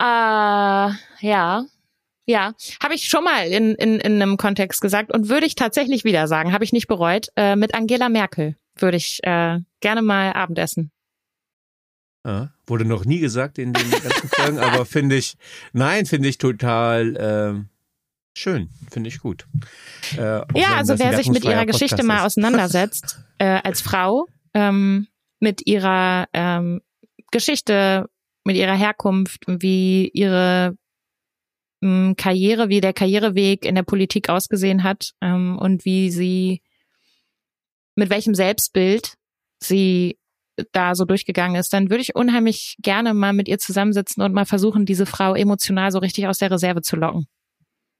[SPEAKER 2] äh, ja, ja, habe ich schon mal in, in, in einem Kontext gesagt und würde ich tatsächlich wieder sagen, habe ich nicht bereut. Äh, mit Angela Merkel würde ich äh, gerne mal Abendessen.
[SPEAKER 3] Ja, wurde noch nie gesagt in den ganzen Folgen, aber finde ich, nein, finde ich total äh, schön, finde ich gut.
[SPEAKER 2] Äh, ja, also wer sich mit ihrer Geschichte mal auseinandersetzt, äh, als Frau, ähm, mit ihrer ähm, Geschichte, mit ihrer Herkunft, wie ihre ähm, Karriere, wie der Karriereweg in der Politik ausgesehen hat ähm, und wie sie, mit welchem Selbstbild sie da so durchgegangen ist, dann würde ich unheimlich gerne mal mit ihr zusammensitzen und mal versuchen, diese Frau emotional so richtig aus der Reserve zu locken.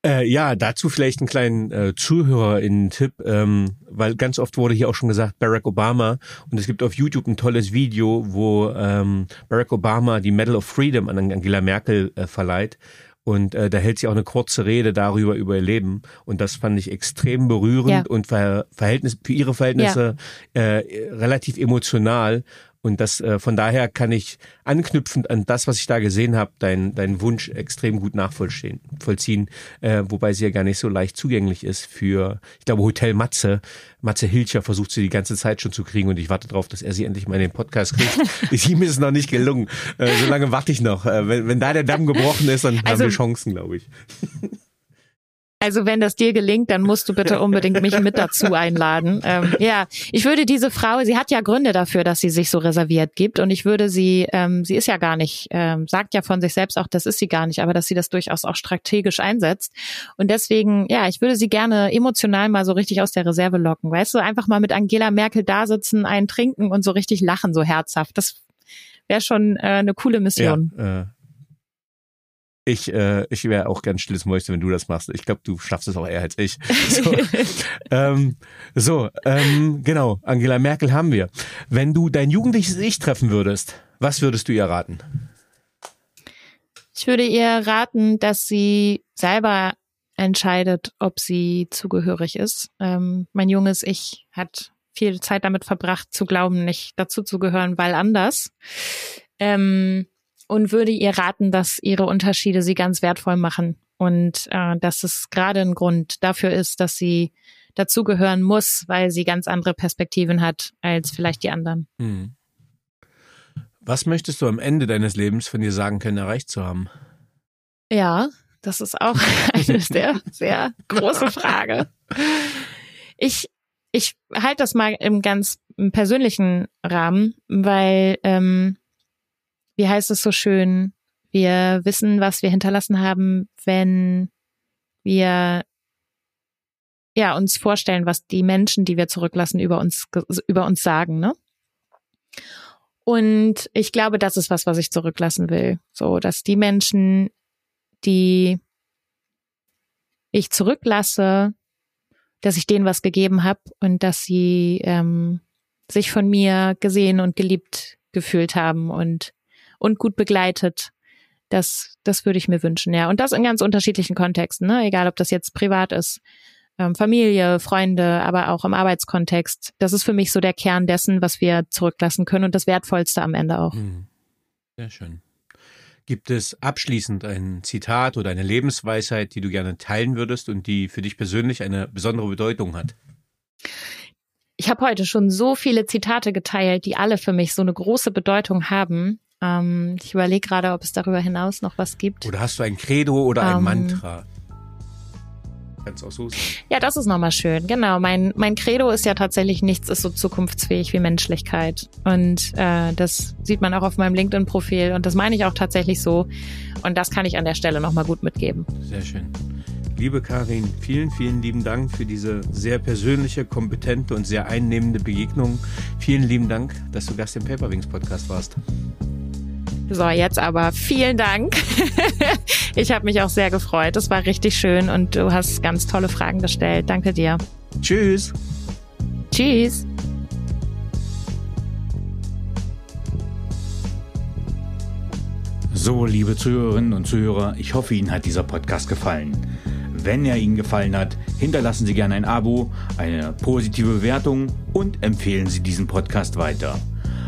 [SPEAKER 3] Äh, ja, dazu vielleicht einen kleinen äh, Zuhörer-Tipp, ähm, weil ganz oft wurde hier auch schon gesagt Barack Obama und es gibt auf YouTube ein tolles Video, wo ähm, Barack Obama die Medal of Freedom an Angela Merkel äh, verleiht und äh, da hält sie auch eine kurze Rede darüber über ihr Leben. Und das fand ich extrem berührend ja. und ver Verhältnis, für ihre Verhältnisse ja. äh, relativ emotional. Und das äh, von daher kann ich anknüpfend an das, was ich da gesehen habe, deinen dein Wunsch extrem gut nachvollziehen, vollziehen, äh, wobei sie ja gar nicht so leicht zugänglich ist für, ich glaube, Hotel Matze. Matze Hilcher versucht sie die ganze Zeit schon zu kriegen und ich warte darauf, dass er sie endlich mal in den Podcast kriegt. Ihm ist es noch nicht gelungen. Äh, so lange warte ich noch. Äh, wenn, wenn da der Damm gebrochen ist, dann also, haben wir Chancen, glaube ich.
[SPEAKER 2] Also wenn das dir gelingt, dann musst du bitte unbedingt mich mit dazu einladen. Ähm, ja, ich würde diese Frau, sie hat ja Gründe dafür, dass sie sich so reserviert gibt und ich würde sie, ähm, sie ist ja gar nicht, ähm, sagt ja von sich selbst auch, das ist sie gar nicht, aber dass sie das durchaus auch strategisch einsetzt. Und deswegen, ja, ich würde sie gerne emotional mal so richtig aus der Reserve locken. Weißt du, einfach mal mit Angela Merkel da sitzen, einen trinken und so richtig lachen, so herzhaft. Das wäre schon äh, eine coole Mission. Ja, äh
[SPEAKER 3] ich, äh, ich wäre auch gern stilles Mäuschen, wenn du das machst. Ich glaube, du schaffst es auch eher als ich. So, ähm, so ähm, genau, Angela Merkel haben wir. Wenn du dein jugendliches Ich treffen würdest, was würdest du ihr raten?
[SPEAKER 2] Ich würde ihr raten, dass sie selber entscheidet, ob sie zugehörig ist. Ähm, mein junges Ich hat viel Zeit damit verbracht, zu glauben, nicht dazu zu gehören, weil anders. Ähm, und würde ihr raten, dass ihre Unterschiede sie ganz wertvoll machen und äh, dass es gerade ein Grund dafür ist, dass sie dazugehören muss, weil sie ganz andere Perspektiven hat als vielleicht die anderen. Hm.
[SPEAKER 3] Was möchtest du am Ende deines Lebens von dir sagen können, erreicht zu haben?
[SPEAKER 2] Ja, das ist auch eine sehr, sehr große Frage. Ich, ich halte das mal im ganz persönlichen Rahmen, weil ähm, wie heißt es so schön, wir wissen, was wir hinterlassen haben, wenn wir ja uns vorstellen, was die Menschen, die wir zurücklassen, über uns über uns sagen, ne? Und ich glaube, das ist was, was ich zurücklassen will. So, dass die Menschen, die ich zurücklasse, dass ich denen was gegeben habe und dass sie ähm, sich von mir gesehen und geliebt gefühlt haben und und gut begleitet. Das, das würde ich mir wünschen, ja. Und das in ganz unterschiedlichen Kontexten, ne? Egal, ob das jetzt privat ist, ähm, Familie, Freunde, aber auch im Arbeitskontext. Das ist für mich so der Kern dessen, was wir zurücklassen können und das Wertvollste am Ende auch. Hm.
[SPEAKER 3] Sehr schön. Gibt es abschließend ein Zitat oder eine Lebensweisheit, die du gerne teilen würdest und die für dich persönlich eine besondere Bedeutung hat?
[SPEAKER 2] Ich habe heute schon so viele Zitate geteilt, die alle für mich so eine große Bedeutung haben. Ähm, ich überlege gerade, ob es darüber hinaus noch was gibt.
[SPEAKER 3] Oder hast du ein Credo oder ein ähm, Mantra?
[SPEAKER 2] Kannst auch so sein. Ja, das ist nochmal schön. Genau. Mein, mein Credo ist ja tatsächlich nichts ist so zukunftsfähig wie Menschlichkeit. Und äh, das sieht man auch auf meinem LinkedIn-Profil. Und das meine ich auch tatsächlich so. Und das kann ich an der Stelle nochmal gut mitgeben.
[SPEAKER 3] Sehr schön. Liebe Karin, vielen, vielen lieben Dank für diese sehr persönliche, kompetente und sehr einnehmende Begegnung. Vielen lieben Dank, dass du Gast im Paperwings Podcast warst.
[SPEAKER 2] So, jetzt aber vielen Dank. ich habe mich auch sehr gefreut. Es war richtig schön und du hast ganz tolle Fragen gestellt. Danke dir.
[SPEAKER 3] Tschüss.
[SPEAKER 2] Tschüss.
[SPEAKER 3] So, liebe Zuhörerinnen und Zuhörer, ich hoffe, Ihnen hat dieser Podcast gefallen. Wenn er Ihnen gefallen hat, hinterlassen Sie gerne ein Abo, eine positive Bewertung und empfehlen Sie diesen Podcast weiter.